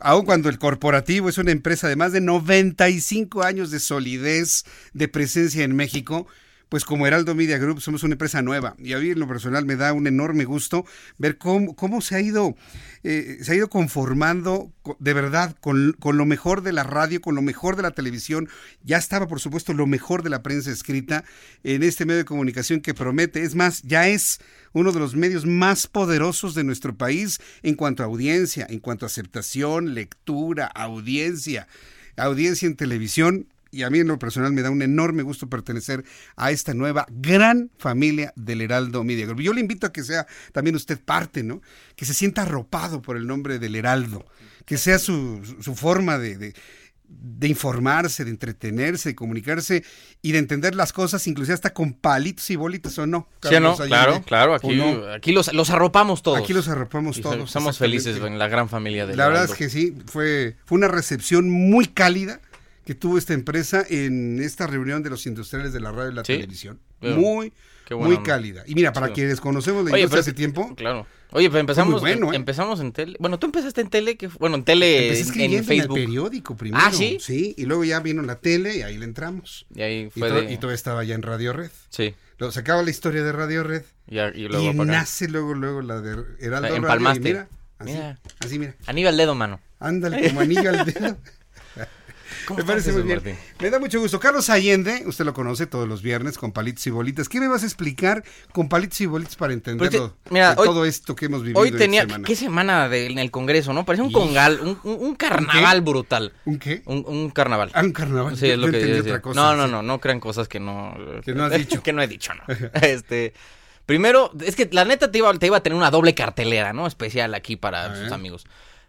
aun cuando el corporativo es una empresa de más de 95 años de solidez, de presencia en México, pues como Heraldo Media Group somos una empresa nueva y a mí en lo personal me da un enorme gusto ver cómo, cómo se ha ido eh, se ha ido conformando de verdad con, con, lo mejor de la radio, con lo mejor de la televisión. Ya estaba, por supuesto, lo mejor de la prensa escrita en este medio de comunicación que promete. Es más, ya es uno de los medios más poderosos de nuestro país en cuanto a audiencia, en cuanto a aceptación, lectura, audiencia, audiencia en televisión y a mí en lo personal me da un enorme gusto pertenecer a esta nueva gran familia del Heraldo Media Group. Yo le invito a que sea también usted parte, ¿no? Que se sienta arropado por el nombre del Heraldo, que sea su, su forma de, de, informarse, de entretenerse, de comunicarse y de entender las cosas, inclusive hasta con palitos y bolitas o no. sí, no, claro, claro, aquí, aquí los, los, arropamos todos. Aquí los arropamos todos. Estamos felices en la gran familia del La verdad es que sí, fue, fue una recepción muy cálida que tuvo esta empresa en esta reunión de los industriales de la radio y la televisión. muy, muy cálida. Y mira, para quienes conocemos la industria hace tiempo. Claro. Oye, pero empezamos, bueno, ¿eh? empezamos en tele. Bueno, tú empezaste en tele, que bueno, en tele, en, Facebook. En el periódico primero. Ah, sí. Sí, y luego ya vino la tele y ahí le entramos. Y ahí fue. Y, todo estaba ya en Radio Red. Sí. Luego se acaba la historia de Radio Red. Y, y luego y nace luego, luego la de Heraldo Radio. Y mira, así, mira. así, mira. Aníbal Dedo, mano. Ándale, como anillo al dedo. me parece muy bien. Me da mucho gusto. Carlos Allende, usted lo conoce todos los viernes con palitos y bolitas. ¿Qué me vas a explicar con palitos y bolitas para entenderlo? mira, todo esto que hemos vivido. Hoy tenía, semana? ¿qué semana en el Congreso, no? Parece un congal, un, un, carnaval brutal. ¿Un qué? Un, carnaval. Ah, un carnaval. Sí, es lo que otra cosa, No, no, no, no crean cosas que no. Que no has dicho. que no he dicho, no. este. Primero, es que la neta te iba, te iba a tener una doble cartelera, ¿no? Especial aquí para sus amigos.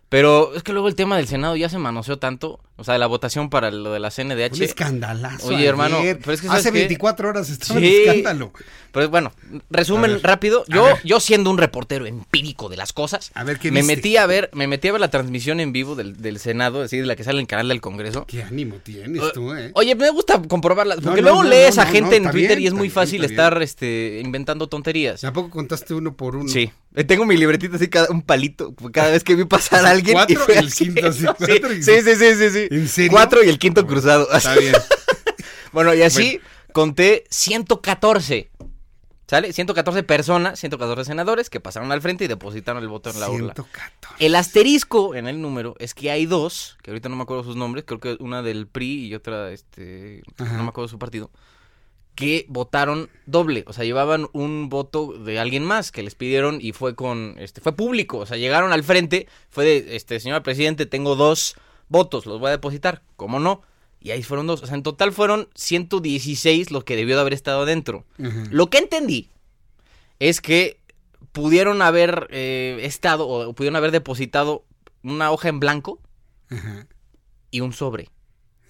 Pero es que luego el tema del Senado ya se manoseó tanto. O sea, la votación para lo de la CNDH. Un escandalazo. Oye, hermano. Pero es que, Hace 24 horas estaba sí, escándalo. Pero bueno, resumen rápido. Yo, yo siendo un reportero empírico de las cosas. A ver, ¿qué me metí a ver, me metí a ver la transmisión en vivo del, del Senado, así de la que sale en el canal del Congreso. Qué ánimo tienes tú, eh. Oye, me gusta comprobarla. Porque luego lees a gente en Twitter y es muy fácil estar este, inventando tonterías. ¿Tampoco contaste uno por uno? Sí. Eh, tengo mi libretita así, cada, un palito, cada vez que vi pasar a alguien. ¿Cuatro? Y el quinto, sí, cuatro sí, sí, sí, sí, sí. ¿En serio? Cuatro y el quinto cruzado. Está bien. bueno, y así conté 114. ¿Sale? 114 personas, 114 senadores que pasaron al frente y depositaron el voto en la urna. 114. El asterisco en el número es que hay dos, que ahorita no me acuerdo sus nombres, creo que una del PRI y otra, este, no me acuerdo su partido que votaron doble, o sea, llevaban un voto de alguien más que les pidieron y fue con, este, fue público, o sea, llegaron al frente, fue de, este, señor presidente, tengo dos votos, los voy a depositar, ¿cómo no? Y ahí fueron dos, o sea, en total fueron 116 los que debió de haber estado dentro. Lo que entendí es que pudieron haber eh, estado o pudieron haber depositado una hoja en blanco y un sobre.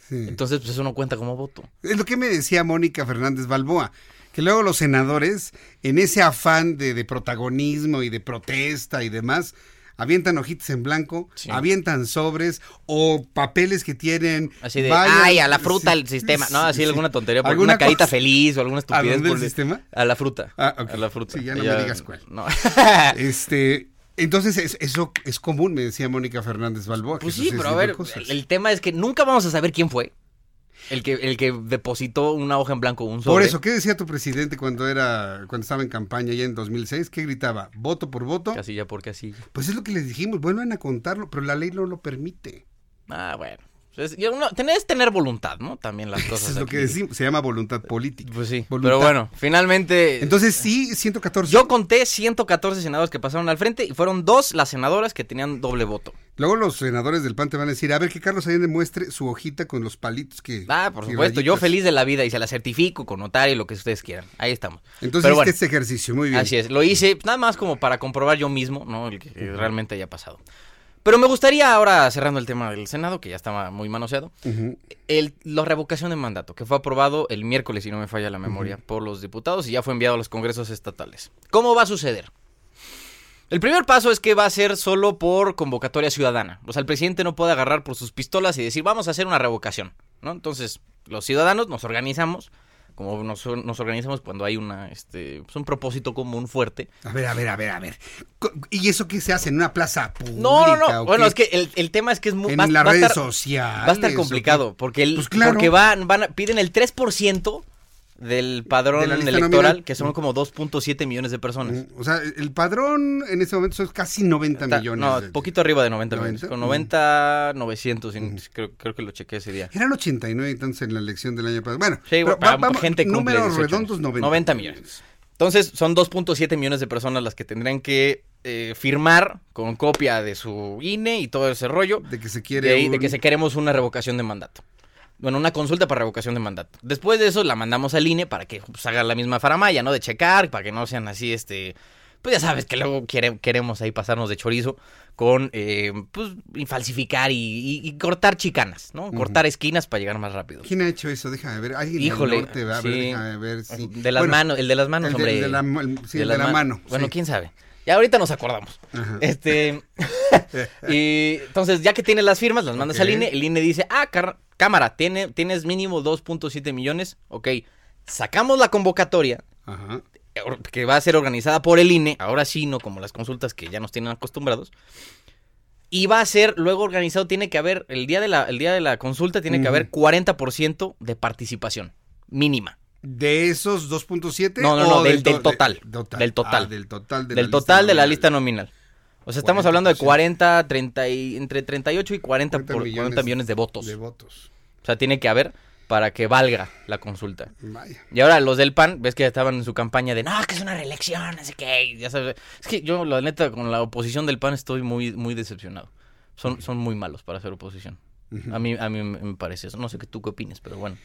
Entonces, pues eso no cuenta como voto. Es lo que me decía Mónica Fernández Balboa, que luego los senadores, en ese afán de, protagonismo y de protesta y demás, avientan hojitas en blanco, avientan sobres o papeles que tienen. Así de, ay, a la fruta el sistema. No, así alguna tontería, por alguna carita feliz o alguna estupidez. ¿A dónde el sistema? A la fruta. Ah, A la fruta. Sí, ya no me digas cuál. No. este. Entonces, eso es común, me decía Mónica Fernández Balboa. Pues sí, pero a ver, el, tema es que nunca vamos a saber quién fue. El que, el que depositó una hoja en blanco, un sobre. Por eso, ¿qué decía tu presidente cuando era cuando estaba en campaña ya en 2006? ¿Qué gritaba? ¿Voto por voto? Casilla por casilla. Pues es lo que les dijimos, vuelvan a contarlo, pero la ley no lo permite. Ah, bueno. Tenés tener voluntad, ¿no? También las cosas. Eso es lo que decimos, se llama voluntad política. Pues sí. Pero bueno, finalmente. Entonces sí, 114. Yo conté 114 senadores que pasaron al frente y fueron dos las senadoras que tenían doble voto. Luego los senadores del PAN te van a decir, a ver que Carlos Allende muestre su hojita con los palitos que... Ah, por supuesto, yo feliz de la vida y se la certifico con notario y lo que ustedes quieran. Ahí estamos. Entonces bueno, este ejercicio, muy bien. Así es, lo hice nada más como para comprobar yo mismo, ¿no? El que realmente haya pasado. Pero me gustaría ahora, cerrando el tema del Senado, que ya estaba muy manoseado, el, la revocación de mandato, que fue aprobado el miércoles, si no me falla la memoria, por los diputados y ya fue enviado a los congresos estatales. ¿Cómo va a suceder? El primer paso es que va a ser solo por convocatoria ciudadana. O sea, el presidente no puede agarrar por sus pistolas y decir, vamos a hacer una revocación. ¿no? Entonces, los ciudadanos nos organizamos como nos, organizamos cuando hay una este pues un propósito común fuerte. A ver, a ver, a ver, a ver. ¿Y eso qué se hace en una plaza pública? No, no, no. Bueno, es que el, el, tema es que es muy... En las redes sociales. Va a estar complicado, porque, el, pues porque van, van, piden el 3% del padrón electoral, que son como 2.7 millones de personas. O sea, el padrón en este momento son casi 90 millones. No, poquito arriba de 90, millones. Con 90, 900, creo, creo, que lo chequé ese día. Eran 89 entonces en la elección del año pasado. Bueno, sí, vamos, gente números redondos 90. 90 millones. Entonces, son 2.7 millones de personas las que tendrían que eh, firmar con copia de su INE y todo ese rollo. De que se quiere. de que se queremos una revocación de mandato bueno, una consulta para revocación de mandato. Después de eso la mandamos al INE para que pues, haga la misma faramaya, ¿no? De checar, para que no sean así, este... Pues ya sabes que luego queremos ahí pasarnos de chorizo con, eh, pues, falsificar y, cortar chicanas, ¿no? Cortar esquinas para llegar más rápido. ¿Quién ha hecho eso? Déjame ver. ¿Alguien Híjole, norte, a ver, déjame ver si... De las manos, el de las manos, hombre. El de la, sí, de la mano. Bueno, quién sabe. Ya ahorita nos acordamos. Este. y entonces, ya que tienes las firmas, las mandas al INE. El INE dice: Ah, cámara, tiene, tienes mínimo 2.7 millones. Ok. Sacamos la convocatoria. Que va a ser organizada por el INE. Ahora sí, no como las consultas que ya nos tienen acostumbrados. Y va a ser luego organizado. Tiene que haber. El día de la, el día de la consulta tiene que haber 40% de participación. Mínima. ¿De esos 2.7? No, no, no, del, total, del total. Ah, del total. De del la total de la lista nominal. O sea, estamos hablando de 40, 30 y, entre 38 y 40, 40 millones, 40 millones de votos. De votos. sea, tiene que haber para que valga la consulta. Vaya. Y ahora los del PAN, ves que estaban en su campaña de, no, que es una reelección, sé qué, ya sabes. Es que yo, la neta, con la oposición del PAN estoy muy, muy decepcionado. Son, son muy malos para hacer oposición. A mí, a mí me parece eso. No sé qué tú qué opines, pero bueno.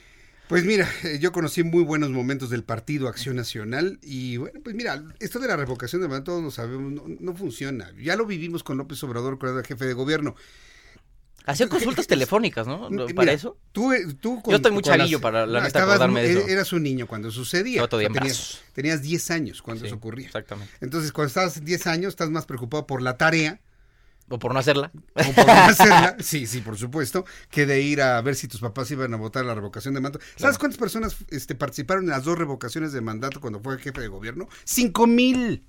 Pues mira, eh, yo conocí muy buenos momentos del Partido Acción Nacional y bueno, pues mira, esto de la revocación de mandato todos lo sabemos, no, no funciona. Ya lo vivimos con López Obrador, cuando era jefe de gobierno. Hacían consultas telefónicas, ¿no? Mira, Para eso. Tú, eh, tú Yo estoy muy con chavillo las- para, la no, neta, estabas acordarme de eso. Eras un niño cuando sucedía. En tenías, tenías 10 años cuando Sí, eso ocurría. Exactamente. Entonces, cuando estabas 10 años, estás más preocupado por la tarea. O por no hacerla. O por no hacerla. Sí, sí, por supuesto. Que de ir a ver si tus papás iban a votar la revocación de mandato. ¿Sabes cuántas personas este, participaron en las dos revocaciones de mandato cuando fue jefe de gobierno? ¡Cinco mil!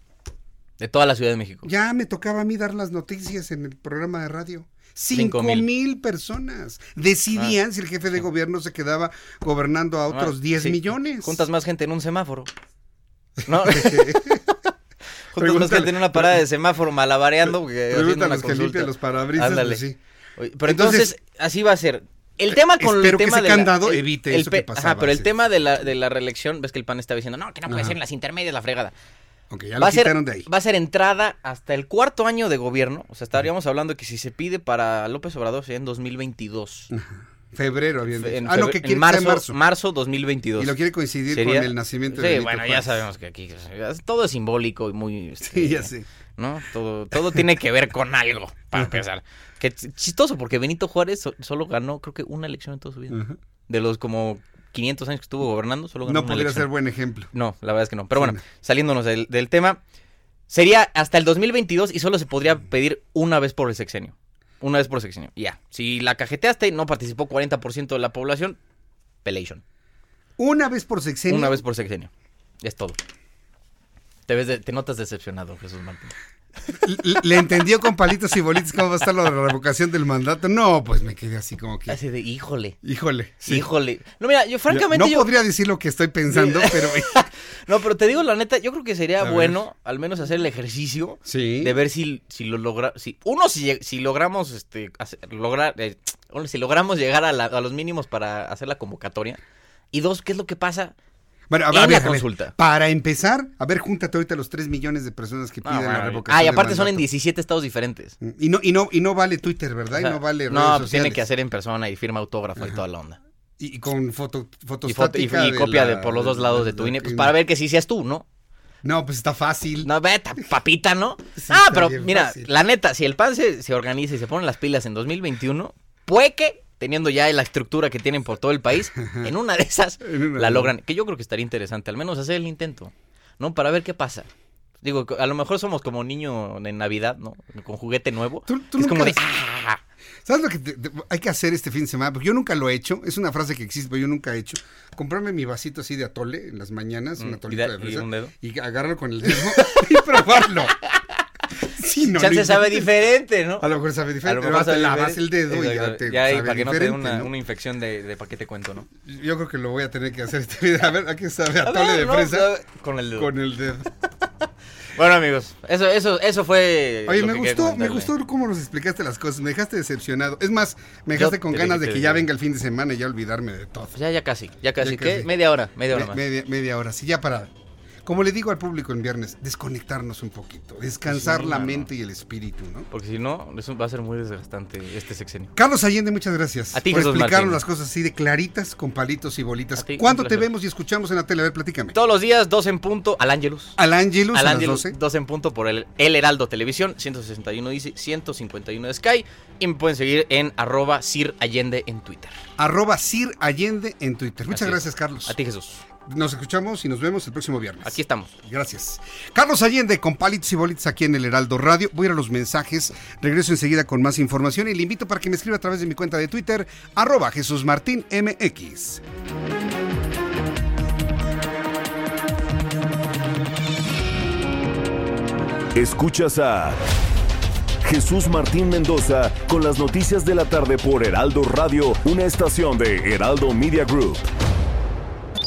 De toda la Ciudad de México. Ya me tocaba a mí dar las noticias en el programa de radio. Cinco Cinco mil. mil personas decidían si el jefe de gobierno se quedaba gobernando a otros Ah, 10 sí. millones. Juntas más gente en un semáforo. ¿No? Juntas más Pregúntale- gente en una parada de semáforo malabareando. que haciendo una los que limpian los parabrisas, Ándale. pues sí. Oye, Pero entonces, Entonces, así va a ser. El tema con espero el que tema ese de la- el- evite el eso que pasaba Ajá, pero el tema de la, de la reelección, ves que el PAN estaba diciendo, no, que no puede Ajá. ser en las intermedias la fregada. Ok, ya va, lo a ser, quitaron de ahí. va a ser entrada hasta el cuarto año de gobierno. O sea, estaríamos hablando que si se pide para López Obrador sería en 2022. Febrero habían dicho. En ah, no, que en quiere marzo, marzo. marzo 2022. Y lo quiere coincidir Sería- con el nacimiento de Sí, bueno, ya sabemos que aquí todo es simbólico y muy... este, Sí, ya sé. ¿No? Todo, todo tiene que ver con algo, para empezar. Que ch- chistoso, porque Benito Juárez so- solo ganó, creo que una elección en toda su vida. De los como 500 años que estuvo gobernando, solo ganó No una podría elección. ser buen ejemplo. No, la verdad es que no. Pero Sí, bueno, no. saliéndonos del, del tema, sería hasta el 2022 y solo se podría pedir una vez por el sexenio. Una vez por sexenio. Ya. Si la cajeteaste, no participó 40% de la población, pelation. Una vez por sexenio. Una vez por sexenio. Es todo. Te, ves de- te notas decepcionado, Jesús Martín. Le, entendió con palitos y bolitas cómo va a estar lo de la revocación del mandato. No, pues me quedé así como que. Así de, híjole. Híjole. sí. Híjole. No, mira, yo francamente. No yo- podría decir lo que estoy pensando, pero. No, pero te digo la neta, yo creo que sería A ver. bueno al menos hacer el ejercicio Sí. de ver si, si lo logra, si uno si, si logramos este hacer- lograr eh, si logramos llegar a, la- a los mínimos para hacer la convocatoria y dos, ¿qué es lo que pasa? Bueno, a, En a ver, la a ver, consulta. para empezar, a ver, júntate ahorita los 3 millones de personas que No, piden la revocación. ah, y aparte son en mandato. 17 estados diferentes. Y no, y no, y no vale Twitter, ¿verdad? O sea, y no vale redes no, pues sociales. tiene que hacer en persona y firma autógrafo y toda la onda. Y, y con foto, Y, foto- y- y de copia la- de por los dos lados de tu INE, pues para ver que sí seas tú, ¿no? No, pues está fácil. No, vete, papita, ¿no? Sí, ah, pero mira, fácil. la neta, si el PAN se, se organiza y se pone las pilas en 2021, puede que, teniendo ya la estructura que tienen por todo el país, en una de esas una la logran. Que yo creo que estaría interesante, al menos hacer el intento, ¿no? Para ver qué pasa. Digo, a lo mejor somos como niño en Navidad, ¿no? Con juguete nuevo. Tú es como de, ¿Sabes lo que te- te- hay que hacer este fin de semana? Porque yo nunca lo he hecho. Es una frase que existe, pero yo nunca he hecho. Comprarme mi vasito así de atole en las mañanas, Mm, un y da- de y fresa. un dedo. Y agarrarlo con el dedo y probarlo. Sí, no, Chance no sabe diferente, ¿no? A lo mejor sabe A diferente. pero te sabe lavas el dedo y ya te Ya sabe para que no te dé una, ¿no? una infección de, de pa' qué te cuento, ¿no? Yo creo que lo voy a tener que hacer este video. A ver, ¿a qué sabe A ver, de no, fresa? con el dedo. Con el dedo. Bueno, amigos, eso, eso, eso fue. Oye, me que gustó, me gustó cómo nos explicaste las cosas. Me dejaste decepcionado. Es más, me Yo dejaste con ganas de que que ya ya. venga el fin de semana y ya olvidarme de todo. Ya, ya casi, ya casi. Ya ¿Qué? casi. Media hora, media hora Me- más. Media, media hora, sí, ya para. Como le digo al público en viernes, desconectarnos un poquito, descansar Sí, la mente y el espíritu, ¿no? Porque si no, eso va a ser muy desgastante este sexenio. Carlos Allende, muchas gracias A ti, por Jesús explicarnos las cosas así de claritas, con palitos y bolitas. Ti, ¿Cuándo te vemos y escuchamos en la tele? A ver, platícame. Todos los días, dos en punto, al Ángelus. Al Ángelus Al Ángelus, 12. dos en punto por el, el Heraldo Televisión, 161 dice, 151 de Sky. Y me pueden seguir en arroba Sir Allende en Twitter. Arroba Sir Allende en Twitter. Muchas Así es. gracias, Carlos. A ti, Jesús. Nos escuchamos y nos vemos el próximo viernes. Aquí estamos. Gracias. Carlos Allende con palitos y bolitas aquí en el Heraldo Radio. Voy a ir a los mensajes. Regreso enseguida con más información y le invito para que me escriba a través de mi cuenta de Twitter, arroba Jesús Martín MX. Escuchas a Jesús Martín Mendoza con las noticias de la tarde por Heraldo Radio, una estación de Heraldo Media Group.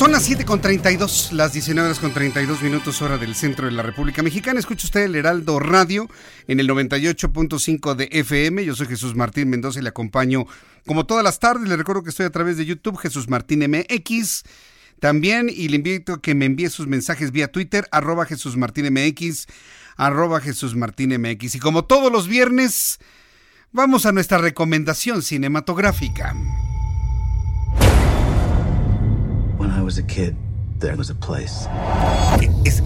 Son las 7 con 32, las 19 horas con 32 minutos hora del centro de la República Mexicana. Escucha usted el Heraldo Radio en el 98.5 de FM. Yo soy Jesús Martín Mendoza y le acompaño como todas las tardes. Le recuerdo que estoy a través de YouTube, Jesús Martín MX. También, y le invito a que me envíe sus mensajes vía Twitter, arroba Jesús Martín MX, arroba Jesús Martín MX. Y como todos los viernes, vamos a nuestra recomendación cinematográfica. I was a kid, there was a place. Es,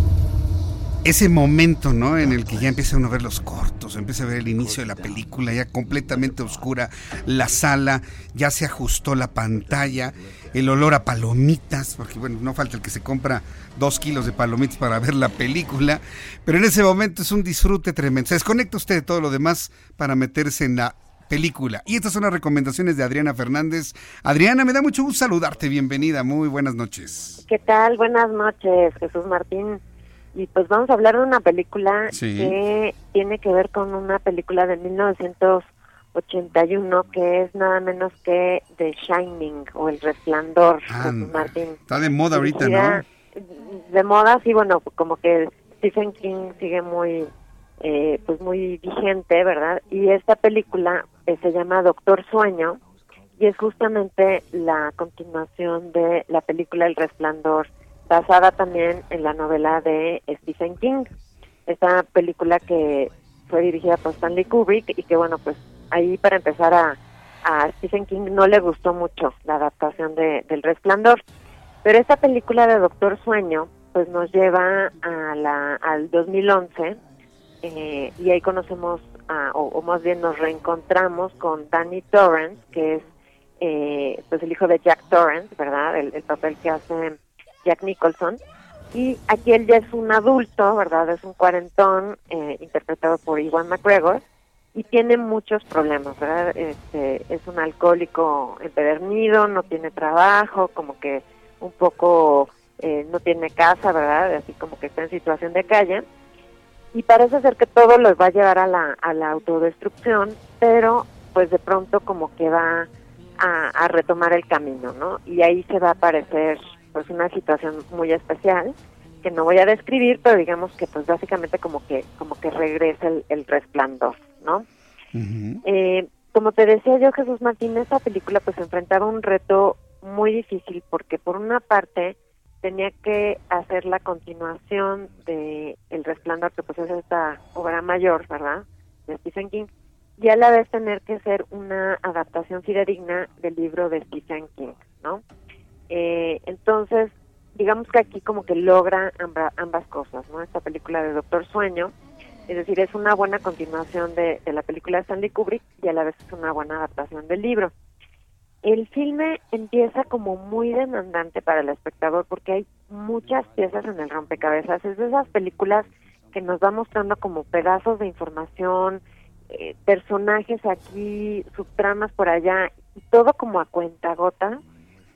ese momento, ¿no? En el que ya empieza uno a ver los cortos, empieza a ver el inicio de la película, ya completamente oscura, la sala, ya se ajustó la pantalla, el olor a palomitas, porque bueno, no falta el que se compra dos kilos de palomitas para ver la película, pero en ese momento es un disfrute tremendo. Se desconecta usted de todo lo demás para meterse en la película. Y estas son las recomendaciones de Adriana Fernández. Adriana, me da mucho gusto saludarte, bienvenida, muy buenas noches. ¿Qué tal? Buenas noches, Jesús Martín. Y pues vamos a hablar de una película que tiene que ver con una película de 1981 que es nada menos que The Shining o El Resplandor, Jesús Martín. Está de moda ahorita, ¿no? De moda, sí, bueno, como que Stephen King sigue muy eh, pues muy vigente, ¿verdad? Y esta película eh, se llama Doctor Sueño y es justamente la continuación de la película El Resplandor, basada también en la novela de Stephen King. Esta película que fue dirigida por Stanley Kubrick y que bueno, pues ahí para empezar a, a Stephen King no le gustó mucho la adaptación de, del Resplandor. Pero esta película de Doctor Sueño pues nos lleva a la, al 2011 eh, y ahí conocemos, o, más bien nos reencontramos con Danny Torrance, que es eh, pues el hijo de Jack Torrance, ¿verdad? El, papel que hace Jack Nicholson. Y aquí él ya es un adulto, ¿verdad? Es un cuarentón, eh, interpretado por Iwan McGregor, y tiene muchos problemas, ¿verdad? Este, es un alcohólico empedernido, no tiene trabajo, como que un poco no tiene casa, ¿verdad? Así como que está en situación de calle y parece ser que todo los va a llevar a la, a la autodestrucción, pero pues de pronto como que va a, retomar el camino, ¿no? Y ahí se va a aparecer pues una situación muy especial que no voy a describir, pero digamos que pues básicamente como que como que regresa el, resplandor, ¿no? eh, como te decía yo, Jesús Martín, esta película pues enfrentaba un reto muy difícil porque por una parte tenía que hacer la continuación de El Resplandor, que pues es esta obra mayor, ¿verdad? De Stephen King, y a la vez tener que ser una adaptación fidedigna del libro de Stephen King, ¿no? Eh, entonces, digamos que aquí como que logra ambas cosas, ¿no? Esta película de Doctor Sueño, es decir, es una buena continuación de, de la película de Stanley Kubrick y a la vez es una buena adaptación del libro. El filme empieza como muy demandante para el espectador porque hay muchas piezas en el rompecabezas. Es de esas películas que nos va mostrando como pedazos de información, eh, personajes aquí, subtramas por allá, y todo como a cuenta gota.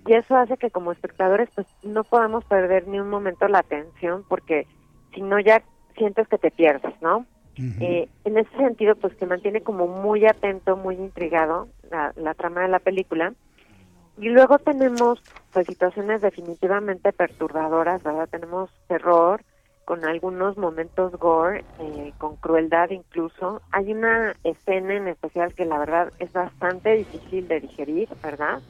Y eso hace que como espectadores pues no podamos perder ni un momento la atención porque si no ya sientes que te pierdes, ¿no? Eh, en ese sentido, pues te mantiene como muy atento, muy intrigado la, la trama de la película. Y luego tenemos pues situaciones definitivamente perturbadoras, ¿verdad? Tenemos terror con algunos momentos gore, eh, con crueldad incluso. Hay una escena en especial que la verdad es bastante difícil de digerir, ¿verdad?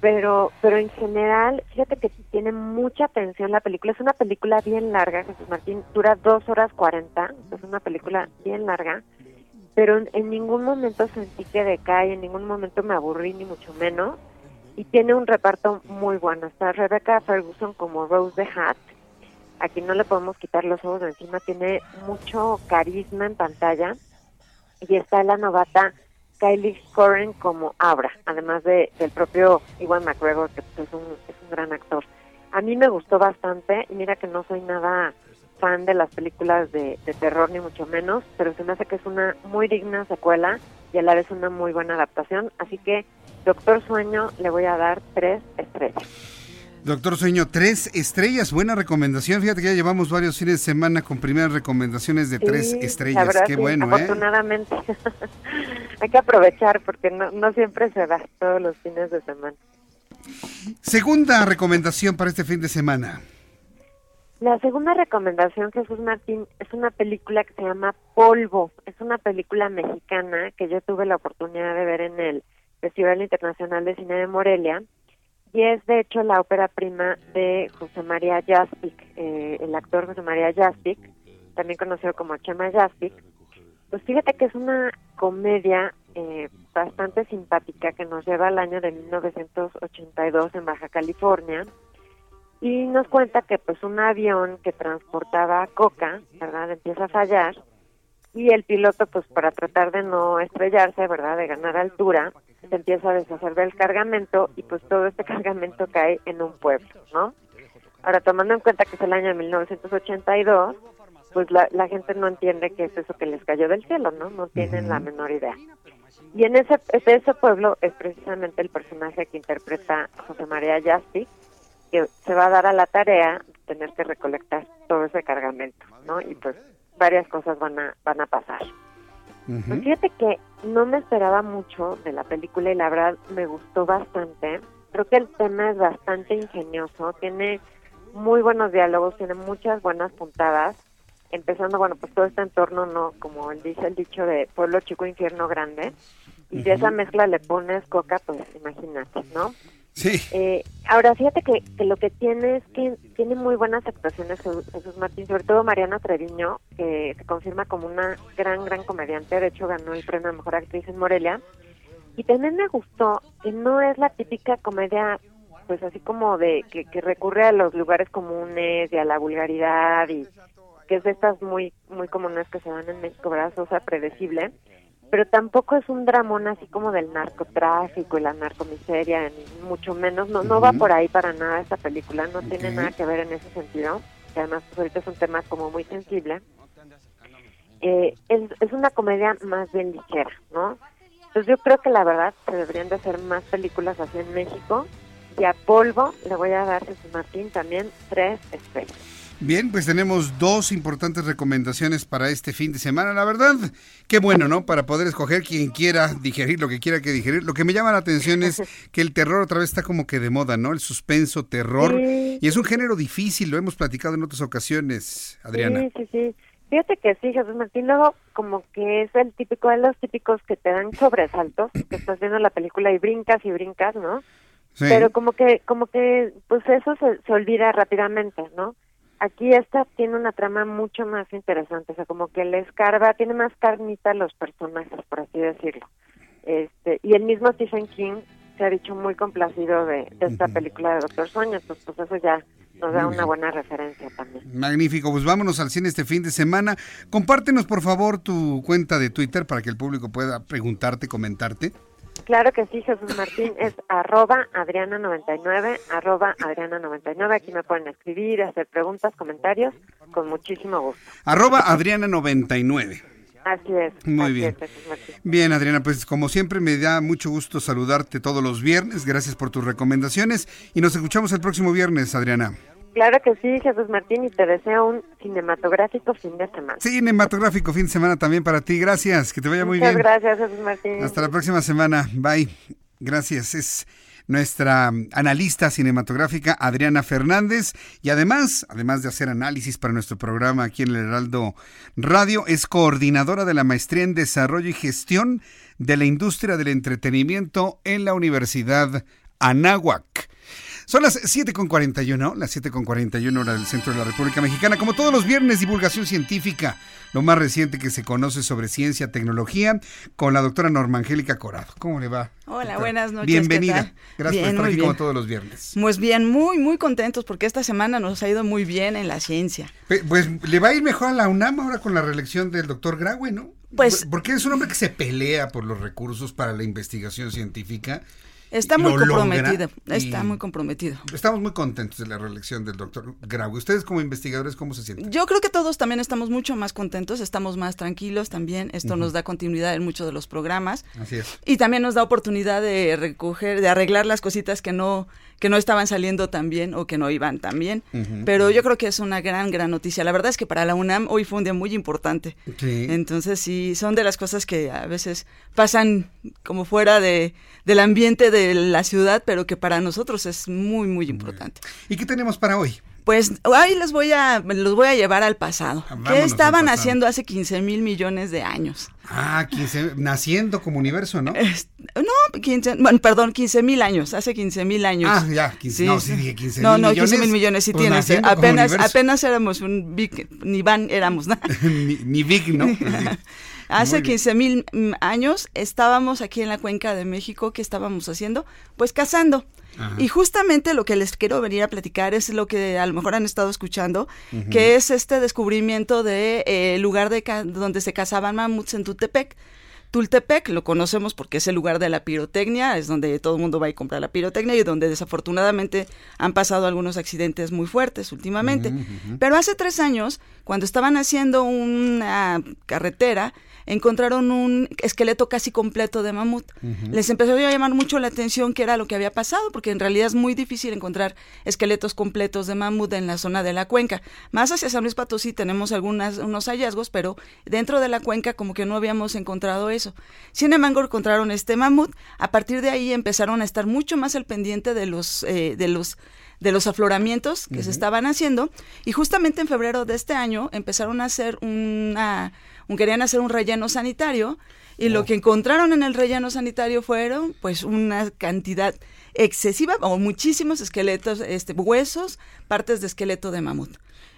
Pero pero en general, fíjate que tiene mucha tensión la película. Es una película bien larga, Jesús Martín, dura dos horas cuarenta, es una película bien larga pero en, ningún momento sentí que decae, en ningún momento me aburrí, ni mucho menos. Y tiene un reparto muy bueno. Está Rebecca Ferguson como Rose the Hat. Aquí no le podemos quitar los ojos de encima. Tiene mucho carisma en pantalla. Y está la novata Kylie Corren como Abra, además de, del propio Iwan McGregor, que pues, es, un, es un gran actor. A mí me gustó bastante. Y mira que no soy nada fan de las películas de, terror, ni mucho menos, pero se me hace que es una muy digna secuela. y a la vez una muy buena adaptación. Así que Doctor Sueño le voy a dar tres estrellas. Doctor Sueño, tres estrellas, buena recomendación. Fíjate que ya llevamos varios fines de semana con primeras recomendaciones de tres estrellas. Qué bueno, ¿eh? Afortunadamente. Hay que aprovechar porque no, no siempre se da todos los fines de semana. Segunda recomendación para este fin de semana. La segunda recomendación, Jesús Martín, es una película que se llama Polvo. Es una película mexicana que yo tuve la oportunidad de ver en el Festival Internacional de Cine de Morelia. Y es, de hecho, la ópera prima de José María Jaspic, eh, el actor José María Jaspic, también conocido como Chema Jaspic. Pues fíjate que es una comedia eh, bastante simpática que nos lleva al año de 1982 en Baja California y nos cuenta que pues un avión que transportaba coca, ¿verdad? Empieza a fallar y el piloto pues para tratar de no estrellarse, ¿verdad? De ganar altura, se empieza a deshacer del cargamento y pues todo este cargamento cae en un pueblo, ¿no? Ahora tomando en cuenta que es el año de 1982, pues la, la gente no entiende qué es eso que les cayó del cielo, ¿no? No tienen la menor idea. Y en ese, ese pueblo es precisamente el personaje que interpreta José María Yasti, que se va a dar a la tarea de tener que recolectar todo ese cargamento, ¿no? Y pues varias cosas van a, van a pasar. Pues fíjate que no me esperaba mucho de la película y la verdad me gustó bastante. Creo que el tema es bastante ingenioso, tiene muy buenos diálogos, tiene muchas buenas puntadas. Empezando, bueno, pues todo este entorno, ¿no? Como dice el dicho de pueblo chico, infierno grande. Y si a esa mezcla le pones coca, pues imagínate, ¿no? Sí. Eh, ahora, fíjate que, lo que tiene es que tiene muy buenas actuaciones Jesús Martín, sobre todo Mariana Treviño, que se confirma como una gran, gran comediante. De hecho, ganó el premio a Mejor Actriz en Morelia. Y también me gustó que no es la típica comedia, pues así como de que, que recurre a los lugares comunes y a la vulgaridad y que es de estas muy, muy comunes que se dan en México, ¿verdad? Sosa, predecible pero tampoco es un dramón así como del narcotráfico y la narcomiseria, ni mucho menos, no, no va por ahí para nada esta película, no tiene nada que ver en ese sentido, que además pues, ahorita es un tema como muy sensible. Eh, es, es una comedia más bien ligera, ¿no? Entonces yo creo que la verdad se deberían de hacer más películas así en México, y a Polvo le voy a dar, Jesús Martín, también tres estrellas. Bien, pues tenemos dos importantes recomendaciones para este fin de semana. La verdad, qué bueno, ¿no? Para poder escoger quien quiera digerir lo que quiera que digerir. Lo que me llama la atención es que el terror otra vez está como que de moda, ¿no? El suspenso, terror. Y es un género difícil, lo hemos platicado en otras ocasiones, Adriana. Sí, sí, sí. Fíjate que sí, Jesús Martín, luego como que es el típico de los típicos que te dan sobresaltos, que estás viendo la película y brincas y brincas, ¿no? Sí. Pero como que, como que, pues eso se, se olvida rápidamente, ¿no? Aquí esta tiene una trama mucho más interesante, o sea, como que le escarba, tiene más carnita a los personajes, por así decirlo. Este, y el mismo Stephen King se ha dicho muy complacido de, esta película de Doctor Sueño, pues, pues eso ya nos da una buena referencia también. Magnífico, pues vámonos al cine este fin de semana. Compártenos por favor tu cuenta de Twitter para que el público pueda preguntarte, comentarte. Claro que sí, Jesús Martín, es arroba Adriana99, arroba Adriana99. Aquí me pueden escribir, hacer preguntas, comentarios, con muchísimo gusto. Arroba Adriana99. Así es. Muy así bien. Es. Bien, Adriana, pues como siempre me da mucho gusto saludarte todos los viernes. Gracias por tus recomendaciones y nos escuchamos el próximo viernes, Adriana. Claro que sí, Jesús Martín, y te deseo un cinematográfico fin de semana. Cinematográfico fin de semana también para ti. Gracias, que te vaya muy Muchas bien. gracias, Jesús Martín. Hasta la próxima semana. Bye. Gracias. Es nuestra analista cinematográfica Adriana Fernández y además, además de hacer análisis para nuestro programa aquí en el Heraldo Radio, es coordinadora de la maestría en desarrollo y gestión de la industria del entretenimiento en la Universidad Anáhuac. Son las 7.41, las 7.41 hora del centro de la República Mexicana. Como todos los viernes, divulgación científica, lo más reciente que se conoce sobre ciencia, tecnología, con la doctora Norma Angélica Corado. ¿Cómo le va? Hola, doctora? buenas noches. Bienvenida. Gracias bien, por estar aquí bien. como todos los viernes. Pues bien, muy, muy contentos porque esta semana nos ha ido muy bien en la ciencia. Pe- Pues le va a ir mejor a la UNAM ahora con la reelección del doctor Graue, ¿no? Pues- Porque es un hombre que se pelea por los recursos para la investigación científica Está muy comprometido, está muy comprometido. Estamos muy contentos de la reelección del doctor Grau. ¿Ustedes como investigadores cómo se sienten? Yo creo que todos también estamos mucho más contentos, estamos más tranquilos también. Esto nos da continuidad en muchos de los programas. Así es. Y también nos da oportunidad de recoger, de arreglar las cositas que no, que no estaban saliendo tan bien o que no iban tan bien. Pero yo creo que es una gran, gran noticia. La verdad es que para la UNAM hoy fue un día muy importante. Sí. Entonces sí, son de las cosas que a veces pasan como fuera de, del ambiente de la ciudad, pero que para nosotros es muy, muy importante. ¿Y qué tenemos para hoy? Pues hoy les voy a, los voy a llevar al pasado. vámonos ¿Qué estaban pasado. haciendo hace 15 mil millones de años? Ah, 15, naciendo como universo, ¿no? No, 15, bueno, perdón, 15 mil años, hace 15 mil años. Ah, ya, 15, no, sí dije 15 No, mil no, millones, 15 mil millones sí pues tienes. Apenas, apenas éramos un big, ni van éramos, ¿no? ni, ni Big, ¿no? Hace Muy bien. 15 mil mm, años estábamos aquí en la cuenca de México. ¿Qué estábamos haciendo? Pues cazando. Ajá. Y justamente lo que les quiero venir a platicar es lo que a lo mejor han estado escuchando, que es este descubrimiento de eh, lugar de donde se cazaban mamuts en Tultepec. Tultepec lo conocemos porque es el lugar de la pirotecnia, es donde todo el mundo va y compra la pirotecnia y donde desafortunadamente han pasado algunos accidentes muy fuertes últimamente. Pero hace tres años, cuando estaban haciendo una carretera, encontraron un esqueleto casi completo de mamut. Les empezó a llamar mucho la atención qué era lo que había pasado, porque en realidad es muy difícil encontrar esqueletos completos de mamut en la zona de la cuenca. Más hacia San Luis Potosí tenemos algunos unos hallazgos, pero dentro de la cuenca como que no habíamos encontrado eso. Sin embargo, encontraron este mamut. A partir de ahí empezaron a estar mucho más al pendiente de los eh, de los de los afloramientos que se estaban haciendo y justamente en febrero de este año empezaron a hacer una un, querían hacer un relleno sanitario y lo que encontraron en el relleno sanitario fueron pues una cantidad excesiva o muchísimos esqueletos, este huesos, partes de esqueleto de mamut.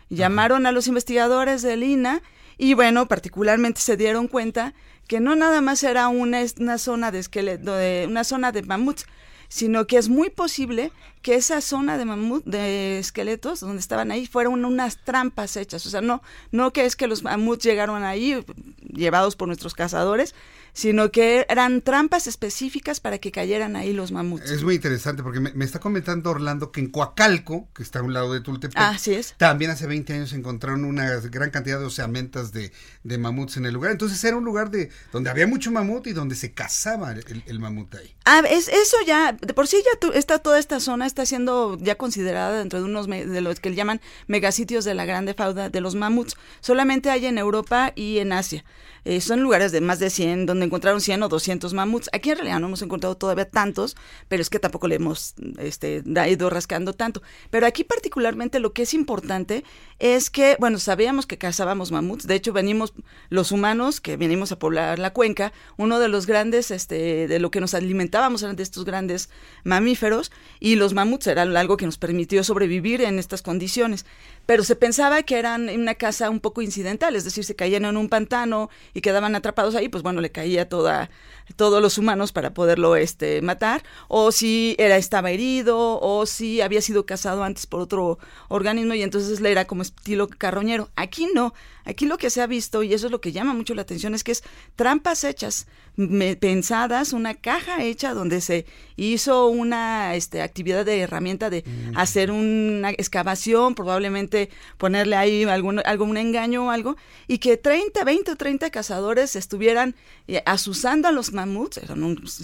Llamaron a los investigadores del INA y bueno, particularmente se dieron cuenta que no nada más era una, una zona de esqueleto, de, una zona de mamuts, sino que es muy posible que esa zona de mamut, de esqueletos, donde estaban ahí, fueron unas trampas hechas. O sea, no, no que es que los mamuts llegaron ahí llevados por nuestros cazadores, sino que eran trampas específicas para que cayeran ahí los mamuts. Es muy interesante porque me, me está comentando Orlando que en Coacalco, que está a un lado de Tultepec, Ah, así es. también hace 20 años encontraron una gran cantidad de oseamentas de, de mamuts en el lugar. Entonces era un lugar de donde había mucho mamut y donde se cazaba el, el mamut ahí. Ah, es, eso ya, de por sí ya tu- está toda esta zona está siendo ya considerada dentro de unos me- de los que llaman megasitios de la grande fauda de los mamuts. Solamente hay en Europa y en Asia. Eh, son lugares de más de 100, donde encontraron 100 o 200 mamuts. Aquí en realidad no hemos encontrado todavía tantos, pero es que tampoco le hemos este, ido rascando tanto. Pero aquí particularmente lo que es importante es que, bueno, sabíamos que cazábamos mamuts. De hecho, venimos los humanos que venimos a poblar la cuenca, uno de los grandes, este, de lo que nos alimentábamos eran de estos grandes mamíferos y los mamuts eran algo que nos permitió sobrevivir en estas condiciones. Pero se pensaba que eran una caza un poco incidental, es decir, se caían en un pantano y quedaban atrapados ahí, pues bueno, le caía toda, todos los humanos para poderlo este, matar, o si era, estaba herido, o si había sido cazado antes por otro organismo y entonces le era como estilo carroñero. Aquí no, aquí lo que se ha visto, y eso es lo que llama mucho la atención, es que es trampas hechas, me- pensadas, una caja hecha donde se hizo una este, actividad de herramienta de hacer una excavación, probablemente ponerle ahí algún, algún engaño o algo, y que 30, 20 o 30 cazadores estuvieran eh, asusando a los mamuts,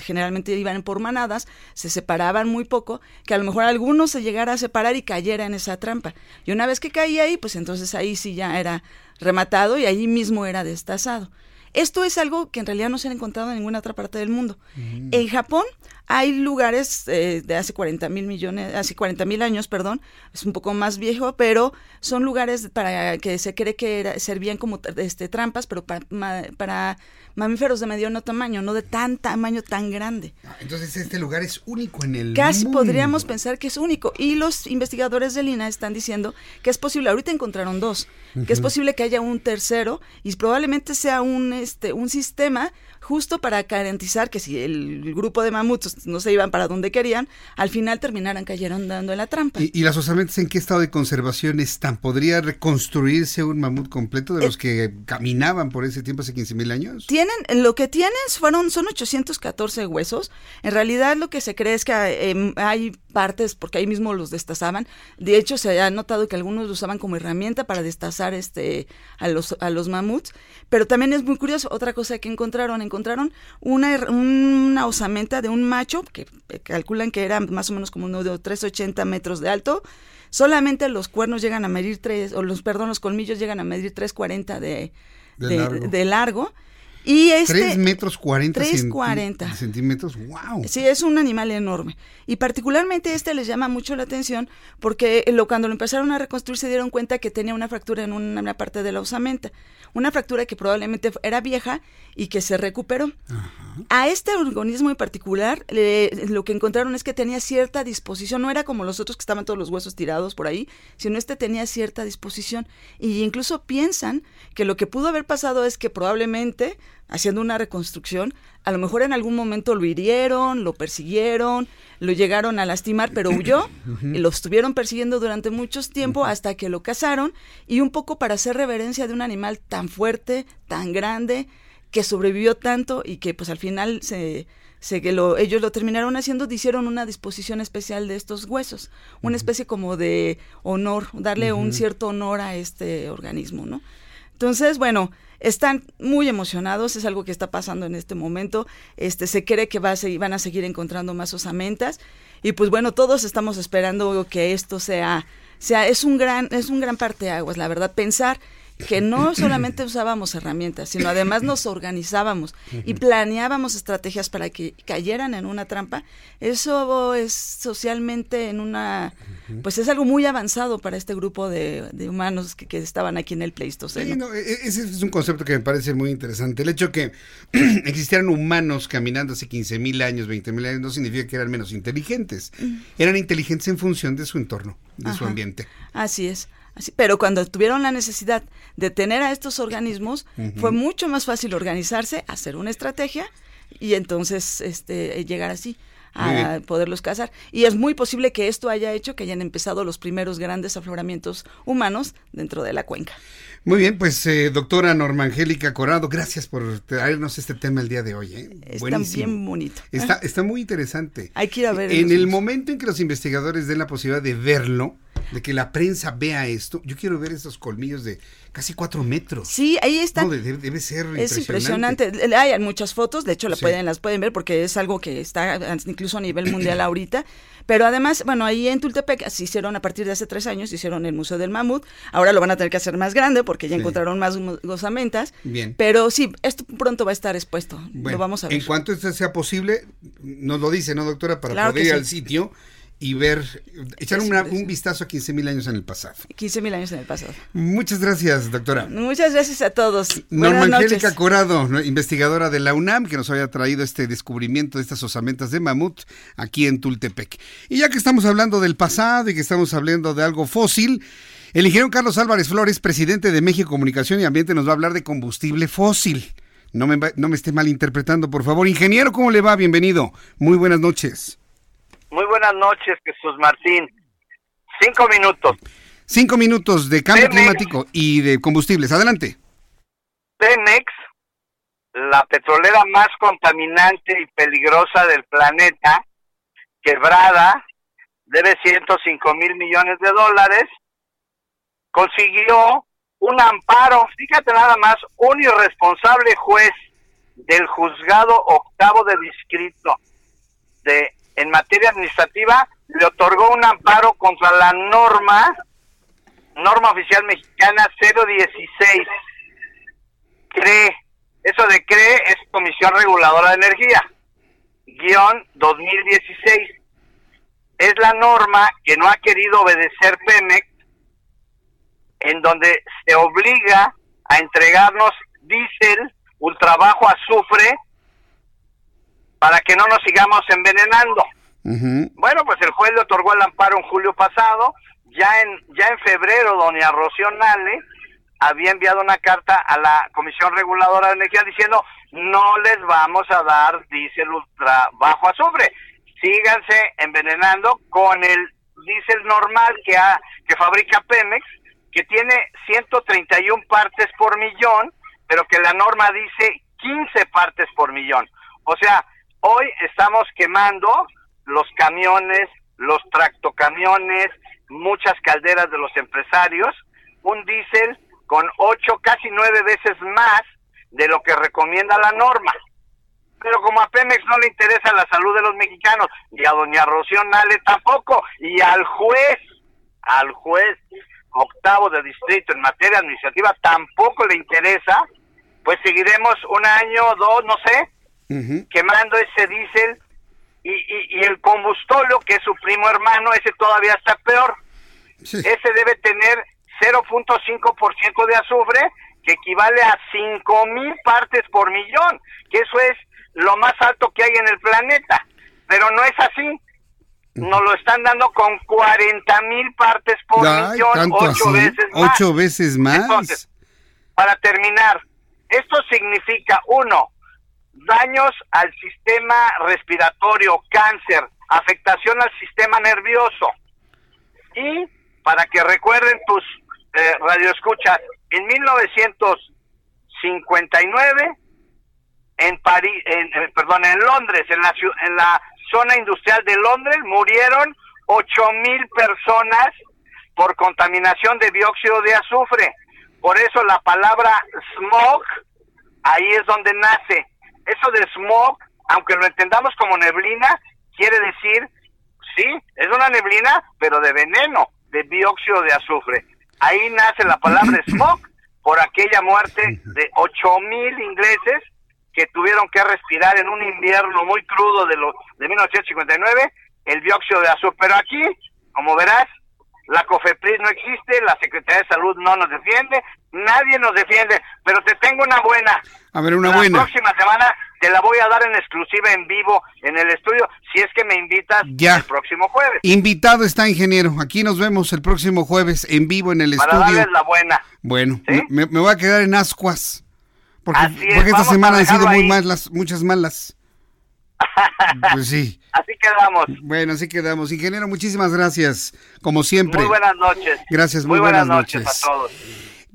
generalmente iban por manadas, se separaban muy poco, que a lo mejor alguno se llegara a separar y cayera en esa trampa. Y una vez que caía ahí, pues entonces ahí sí ya era rematado y ahí mismo era destazado. Esto es algo que en realidad no se ha encontrado en ninguna otra parte del mundo. En Japón hay lugares eh, de hace 40 mil millones, hace 40 mil años, perdón, es un poco más viejo, pero son lugares para que se cree que era- servían como este, trampas, pero para, ma- para mamíferos de mediano tamaño, no de tan tamaño tan grande. Entonces este lugar es único en el Casi mundo. podríamos pensar que es único. Y los investigadores del INA están diciendo que es posible, ahorita encontraron dos, que es posible que haya un tercero y probablemente sea un, este, un sistema justo para garantizar que si el grupo de mamuts no se iban para donde querían, al final terminaran cayeron dando en la trampa. ¿Y, las osamentas en qué estado de conservación están? ¿Podría reconstruirse un mamut completo de los que caminaban por ese tiempo hace 15 mil años? Tienen, lo que tienen fueron, son 814 huesos. En realidad lo que se cree es que eh, hay partes, porque ahí mismo los destazaban. De hecho, se ha notado que algunos lo usaban como herramienta para destazar este, a, los, a los mamuts. Pero también es muy curioso, otra cosa que encontraron, encontraron una, una osamenta de un macho, que calculan que era más o menos como uno de 380 metros de alto. Solamente los cuernos llegan a medir 3, o los, perdón, los colmillos llegan a medir 340 de, de, de largo y este, 3 metros 40, 3, 40 centímetros, wow. Sí, es un animal enorme. Y particularmente este les llama mucho la atención porque lo, cuando lo empezaron a reconstruir se dieron cuenta que tenía una fractura en una, parte de la osamenta. Una fractura que probablemente era vieja y que se recuperó. A este organismo en particular lo que encontraron es que tenía cierta disposición. No era como los otros que estaban todos los huesos tirados por ahí, sino este tenía cierta disposición. Y incluso piensan que lo que pudo haber pasado es que probablemente haciendo una reconstrucción, a lo mejor en algún momento lo hirieron, lo persiguieron, lo llegaron a lastimar, pero huyó y lo estuvieron persiguiendo durante mucho tiempo hasta que lo cazaron y un poco para hacer reverencia de un animal tan fuerte, tan grande, que sobrevivió tanto y que pues al final se, se que lo, ellos lo terminaron haciendo, hicieron una disposición especial de estos huesos, una especie como de honor, darle un cierto honor a este organismo, ¿no? Entonces, bueno, están muy emocionados, es algo que está pasando en este momento. Este se cree que va van a seguir encontrando más osamentas y pues bueno, todos estamos esperando que esto sea sea es un gran es un gran parteaguas, la verdad, pensar que no solamente usábamos herramientas, sino además nos organizábamos y planeábamos estrategias para que cayeran en una trampa, eso es socialmente en una, pues es algo muy avanzado para este grupo de, humanos que, estaban aquí en el Pleistoceno. E, e, ese es un concepto que me parece muy interesante. El hecho que existieran humanos caminando hace 15 mil años, 20 mil años, no significa que eran menos inteligentes. Eran inteligentes en función de su entorno, de su ambiente. Así es pero cuando tuvieron la necesidad de tener a estos organismos, fue mucho más fácil organizarse, hacer una estrategia y entonces este, llegar así a poderlos cazar. Y es muy posible que esto haya hecho que hayan empezado los primeros grandes afloramientos humanos dentro de la cuenca. Muy bien, pues eh, doctora Norma Angélica Corrado, gracias por traernos este tema el día de hoy. ¿eh? Está bien bonito. Está, está muy interesante. Hay que ir a ver. En el momento en que los investigadores den la posibilidad de verlo, de que la prensa vea esto. Yo quiero ver esos colmillos de casi cuatro metros. Sí, ahí está. debe, ser es impresionante. Hay muchas fotos, de hecho la pueden, las pueden ver porque es algo que está incluso a nivel mundial ahorita. Pero además, bueno, ahí en Tultepec se hicieron a partir de hace tres años, hicieron el Museo del Mamut. Ahora lo van a tener que hacer más grande porque ya encontraron más gozamentas. Bien. Pero sí, esto pronto va a estar expuesto. lo vamos a ver. En cuanto esto sea posible, nos lo dice, ¿no, doctora? Para poder ir al sitio y ver, echar un vistazo a 15 mil años en el pasado. 15 mil años en el pasado. Muchas gracias, doctora. Muchas gracias a todos. Norma Angélica Corado, investigadora de la UNAM, que nos haya traído este descubrimiento de estas osamentas de mamut aquí en Tultepec. Y ya que estamos hablando del pasado y que estamos hablando de algo fósil, el ingeniero Carlos Álvarez Flores, presidente de México Comunicación y Ambiente, nos va a hablar de combustible fósil. No me, no me esté malinterpretando, por favor. Ingeniero, ¿cómo le va? Bienvenido. Muy buenas noches. Muy buenas noches, Jesús Martín. Cinco minutos. Cinco minutos de cambio climático y de combustibles. Adelante. Pemex, la petrolera más contaminante y peligrosa del planeta, quebrada, debe 105 mil millones de dólares, consiguió un amparo, fíjate nada más, un irresponsable juez del juzgado octavo de distrito de en materia administrativa le otorgó un amparo contra la norma, norma oficial mexicana 016. CRE, eso de CRE es Comisión Reguladora de Energía, guion 2016. Es la norma que no ha querido obedecer Pemex, en donde se obliga a entregarnos diésel, ultrabajo azufre, para que no nos sigamos envenenando. Bueno, pues el juez le otorgó el amparo en julio pasado, ya en ya en febrero doña Rocío Nale había enviado una carta a la Comisión Reguladora de Energía diciendo no les vamos a dar diésel ultra bajo azufre. Síganse envenenando con el diésel normal que, ha, que fabrica Pemex, que tiene 131 partes por millón, pero que la norma dice 15 partes por millón. O sea, hoy estamos quemando los camiones, los tractocamiones, muchas calderas de los empresarios, un diésel con ocho, casi nueve veces más de lo que recomienda la norma. Pero como a Pemex no le interesa la salud de los mexicanos, y a doña Rocío Nale tampoco, y al juez, al juez octavo de distrito en materia administrativa tampoco le interesa, pues seguiremos un año dos, no sé, quemando ese diésel y, y, y, el combustóleo, que es su primo hermano, ese todavía está peor. Ese debe tener 0.5% de azufre, que equivale a 5.000 partes por millón, que eso es lo más alto que hay en el planeta. Pero no es así. Nos lo están dando con 40.000 partes por millón, ocho veces más. Ocho veces más. Entonces, para terminar, esto significa, uno, daños al sistema respiratorio, cáncer, afectación al sistema nervioso. Y para que recuerden tus eh, radioescuchas, en 1959 en París, en, perdón, en Londres, en la en la zona industrial de Londres murieron ocho mil personas por contaminación de dióxido de azufre. Por eso la palabra smog ahí es donde nace. Eso de smog, aunque lo entendamos como neblina, quiere decir, sí, es una neblina, pero de veneno, de dióxido de azufre. Ahí nace la palabra smog por aquella muerte de ocho mil ingleses que tuvieron que respirar en un invierno muy crudo de, los de 1959 el dióxido de azufre. Pero aquí, como verás, la COFEPRIS no existe, la Secretaría de Salud no nos defiende, nadie nos defiende, pero te tengo una buena. A ver, una la buena. La próxima semana te la voy a dar en exclusiva en vivo en el estudio, si es que me invitas ya. el próximo jueves. Invitado está, ingeniero. Aquí nos vemos el próximo jueves en vivo en el Para estudio. darles la buena. Bueno, ¿Sí? me, me, voy a quedar en ascuas. Porque, Así es, porque esta semana han sido muy ahí. malas, muchas malas. Pues sí. Así quedamos. Bueno, así quedamos. Ingeniero, muchísimas gracias. Como siempre. Muy buenas noches. Gracias, muy, buenas, noches. a todos.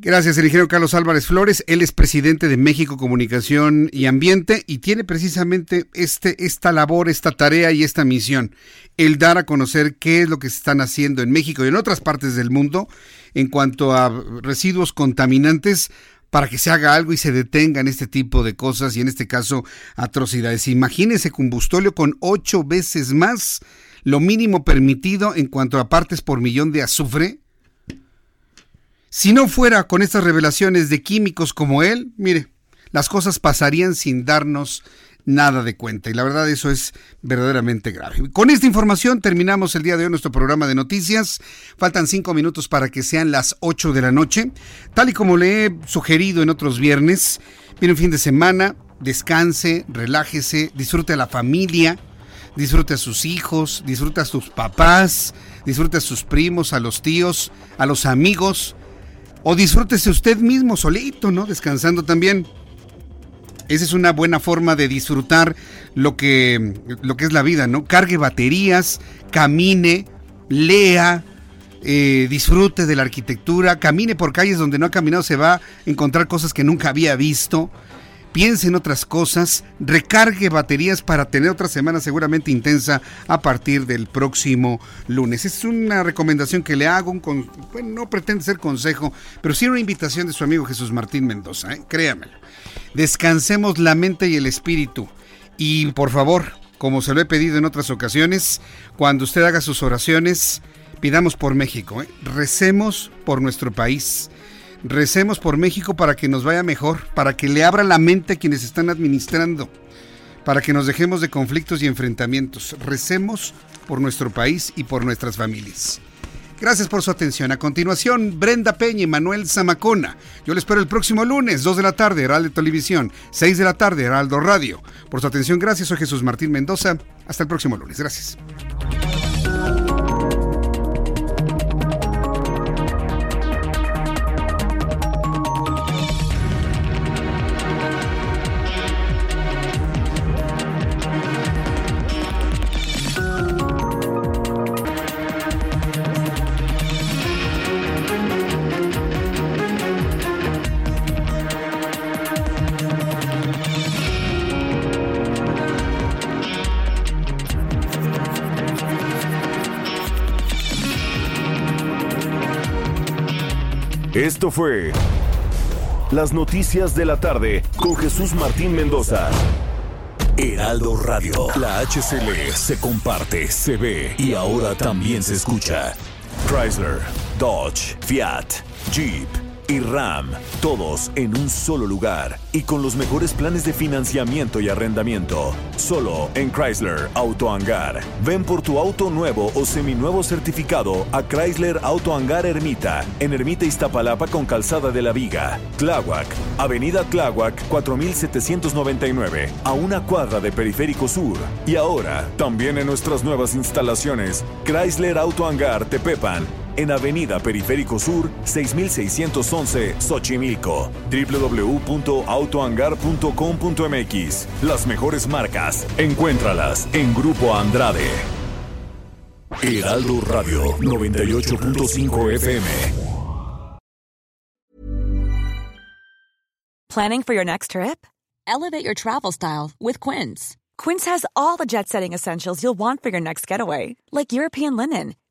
Gracias, el ingeniero Carlos Álvarez Flores. Él es presidente de México Comunicación y Ambiente y tiene precisamente este, esta labor, esta tarea y esta misión, el dar a conocer qué es lo que se están haciendo en México y en otras partes del mundo en cuanto a residuos contaminantes para que se haga algo y se detengan este tipo de cosas y en este caso atrocidades. Imagínese combustóleo con ocho veces más lo mínimo permitido en cuanto a partes por millón de azufre. Si no fuera con estas revelaciones de químicos como él, mire, las cosas pasarían sin darnos nada de cuenta. Y la verdad eso es verdaderamente grave. Con esta información terminamos el día de hoy nuestro programa de noticias. Faltan cinco minutos para que sean las ocho de la noche. Tal y como le he sugerido en otros viernes, viene un fin de semana, descanse, relájese, disfrute a la familia, disfrute a sus hijos, disfrute a sus papás, disfrute a sus primos, a los tíos, a los amigos. O disfrútese usted mismo solito, ¿no? Descansando también. Esa es una buena forma de disfrutar lo que, lo que es la vida, ¿no? Cargue baterías, camine, lea, eh, disfrute de la arquitectura, camine por calles donde no ha caminado, se va a encontrar cosas que nunca había visto. Piense en otras cosas, recargue baterías para tener otra semana seguramente intensa a partir del próximo lunes. Es una recomendación que le hago, bueno, no pretende ser consejo, pero sí una invitación de su amigo Jesús Martín Mendoza, ¿eh? créamelo descansemos la mente y el espíritu. Y por favor, como se lo he pedido en otras ocasiones, cuando usted haga sus oraciones, pidamos por México, ¿eh? recemos por nuestro país. Recemos por México para que nos vaya mejor, para que le abra la mente a quienes están administrando, para que nos dejemos de conflictos y enfrentamientos. Recemos por nuestro país y por nuestras familias. Gracias por su atención. A continuación, Brenda Peña y Manuel Zamacona. Yo les espero el próximo lunes, 2 de la tarde, Heraldo Televisión, 6 de la tarde, Heraldo Radio. Por su atención, gracias. Soy Jesús Martín Mendoza. Hasta el próximo lunes. Gracias. Fue Las Noticias de la Tarde con Jesús Martín Mendoza. Heraldo Radio. La HCL se comparte, se ve y ahora también se escucha. Chrysler, Dodge, Fiat, Jeep y Ram, todos en un solo lugar y con los mejores planes de financiamiento y arrendamiento. Solo en Chrysler Auto Hangar. Ven por tu auto nuevo o seminuevo certificado a Chrysler Auto Hangar Ermita, en Ermita Iztapalapa con Calzada de la Viga. Tláhuac, Avenida Tláhuac 4799, a una cuadra de Periférico Sur. Y ahora, también en nuestras nuevas instalaciones, Chrysler Auto Hangar Tepepan en Avenida Periférico Sur 6611 Xochimilco. www.autohangar.com.mx. Las mejores marcas, encuéntralas en Grupo Andrade. Heraldo Radio 98.5 FM. Planning for your next trip? Elevate your travel style with Quince. Quince has all the jet setting essentials you'll want for your next getaway, like European linen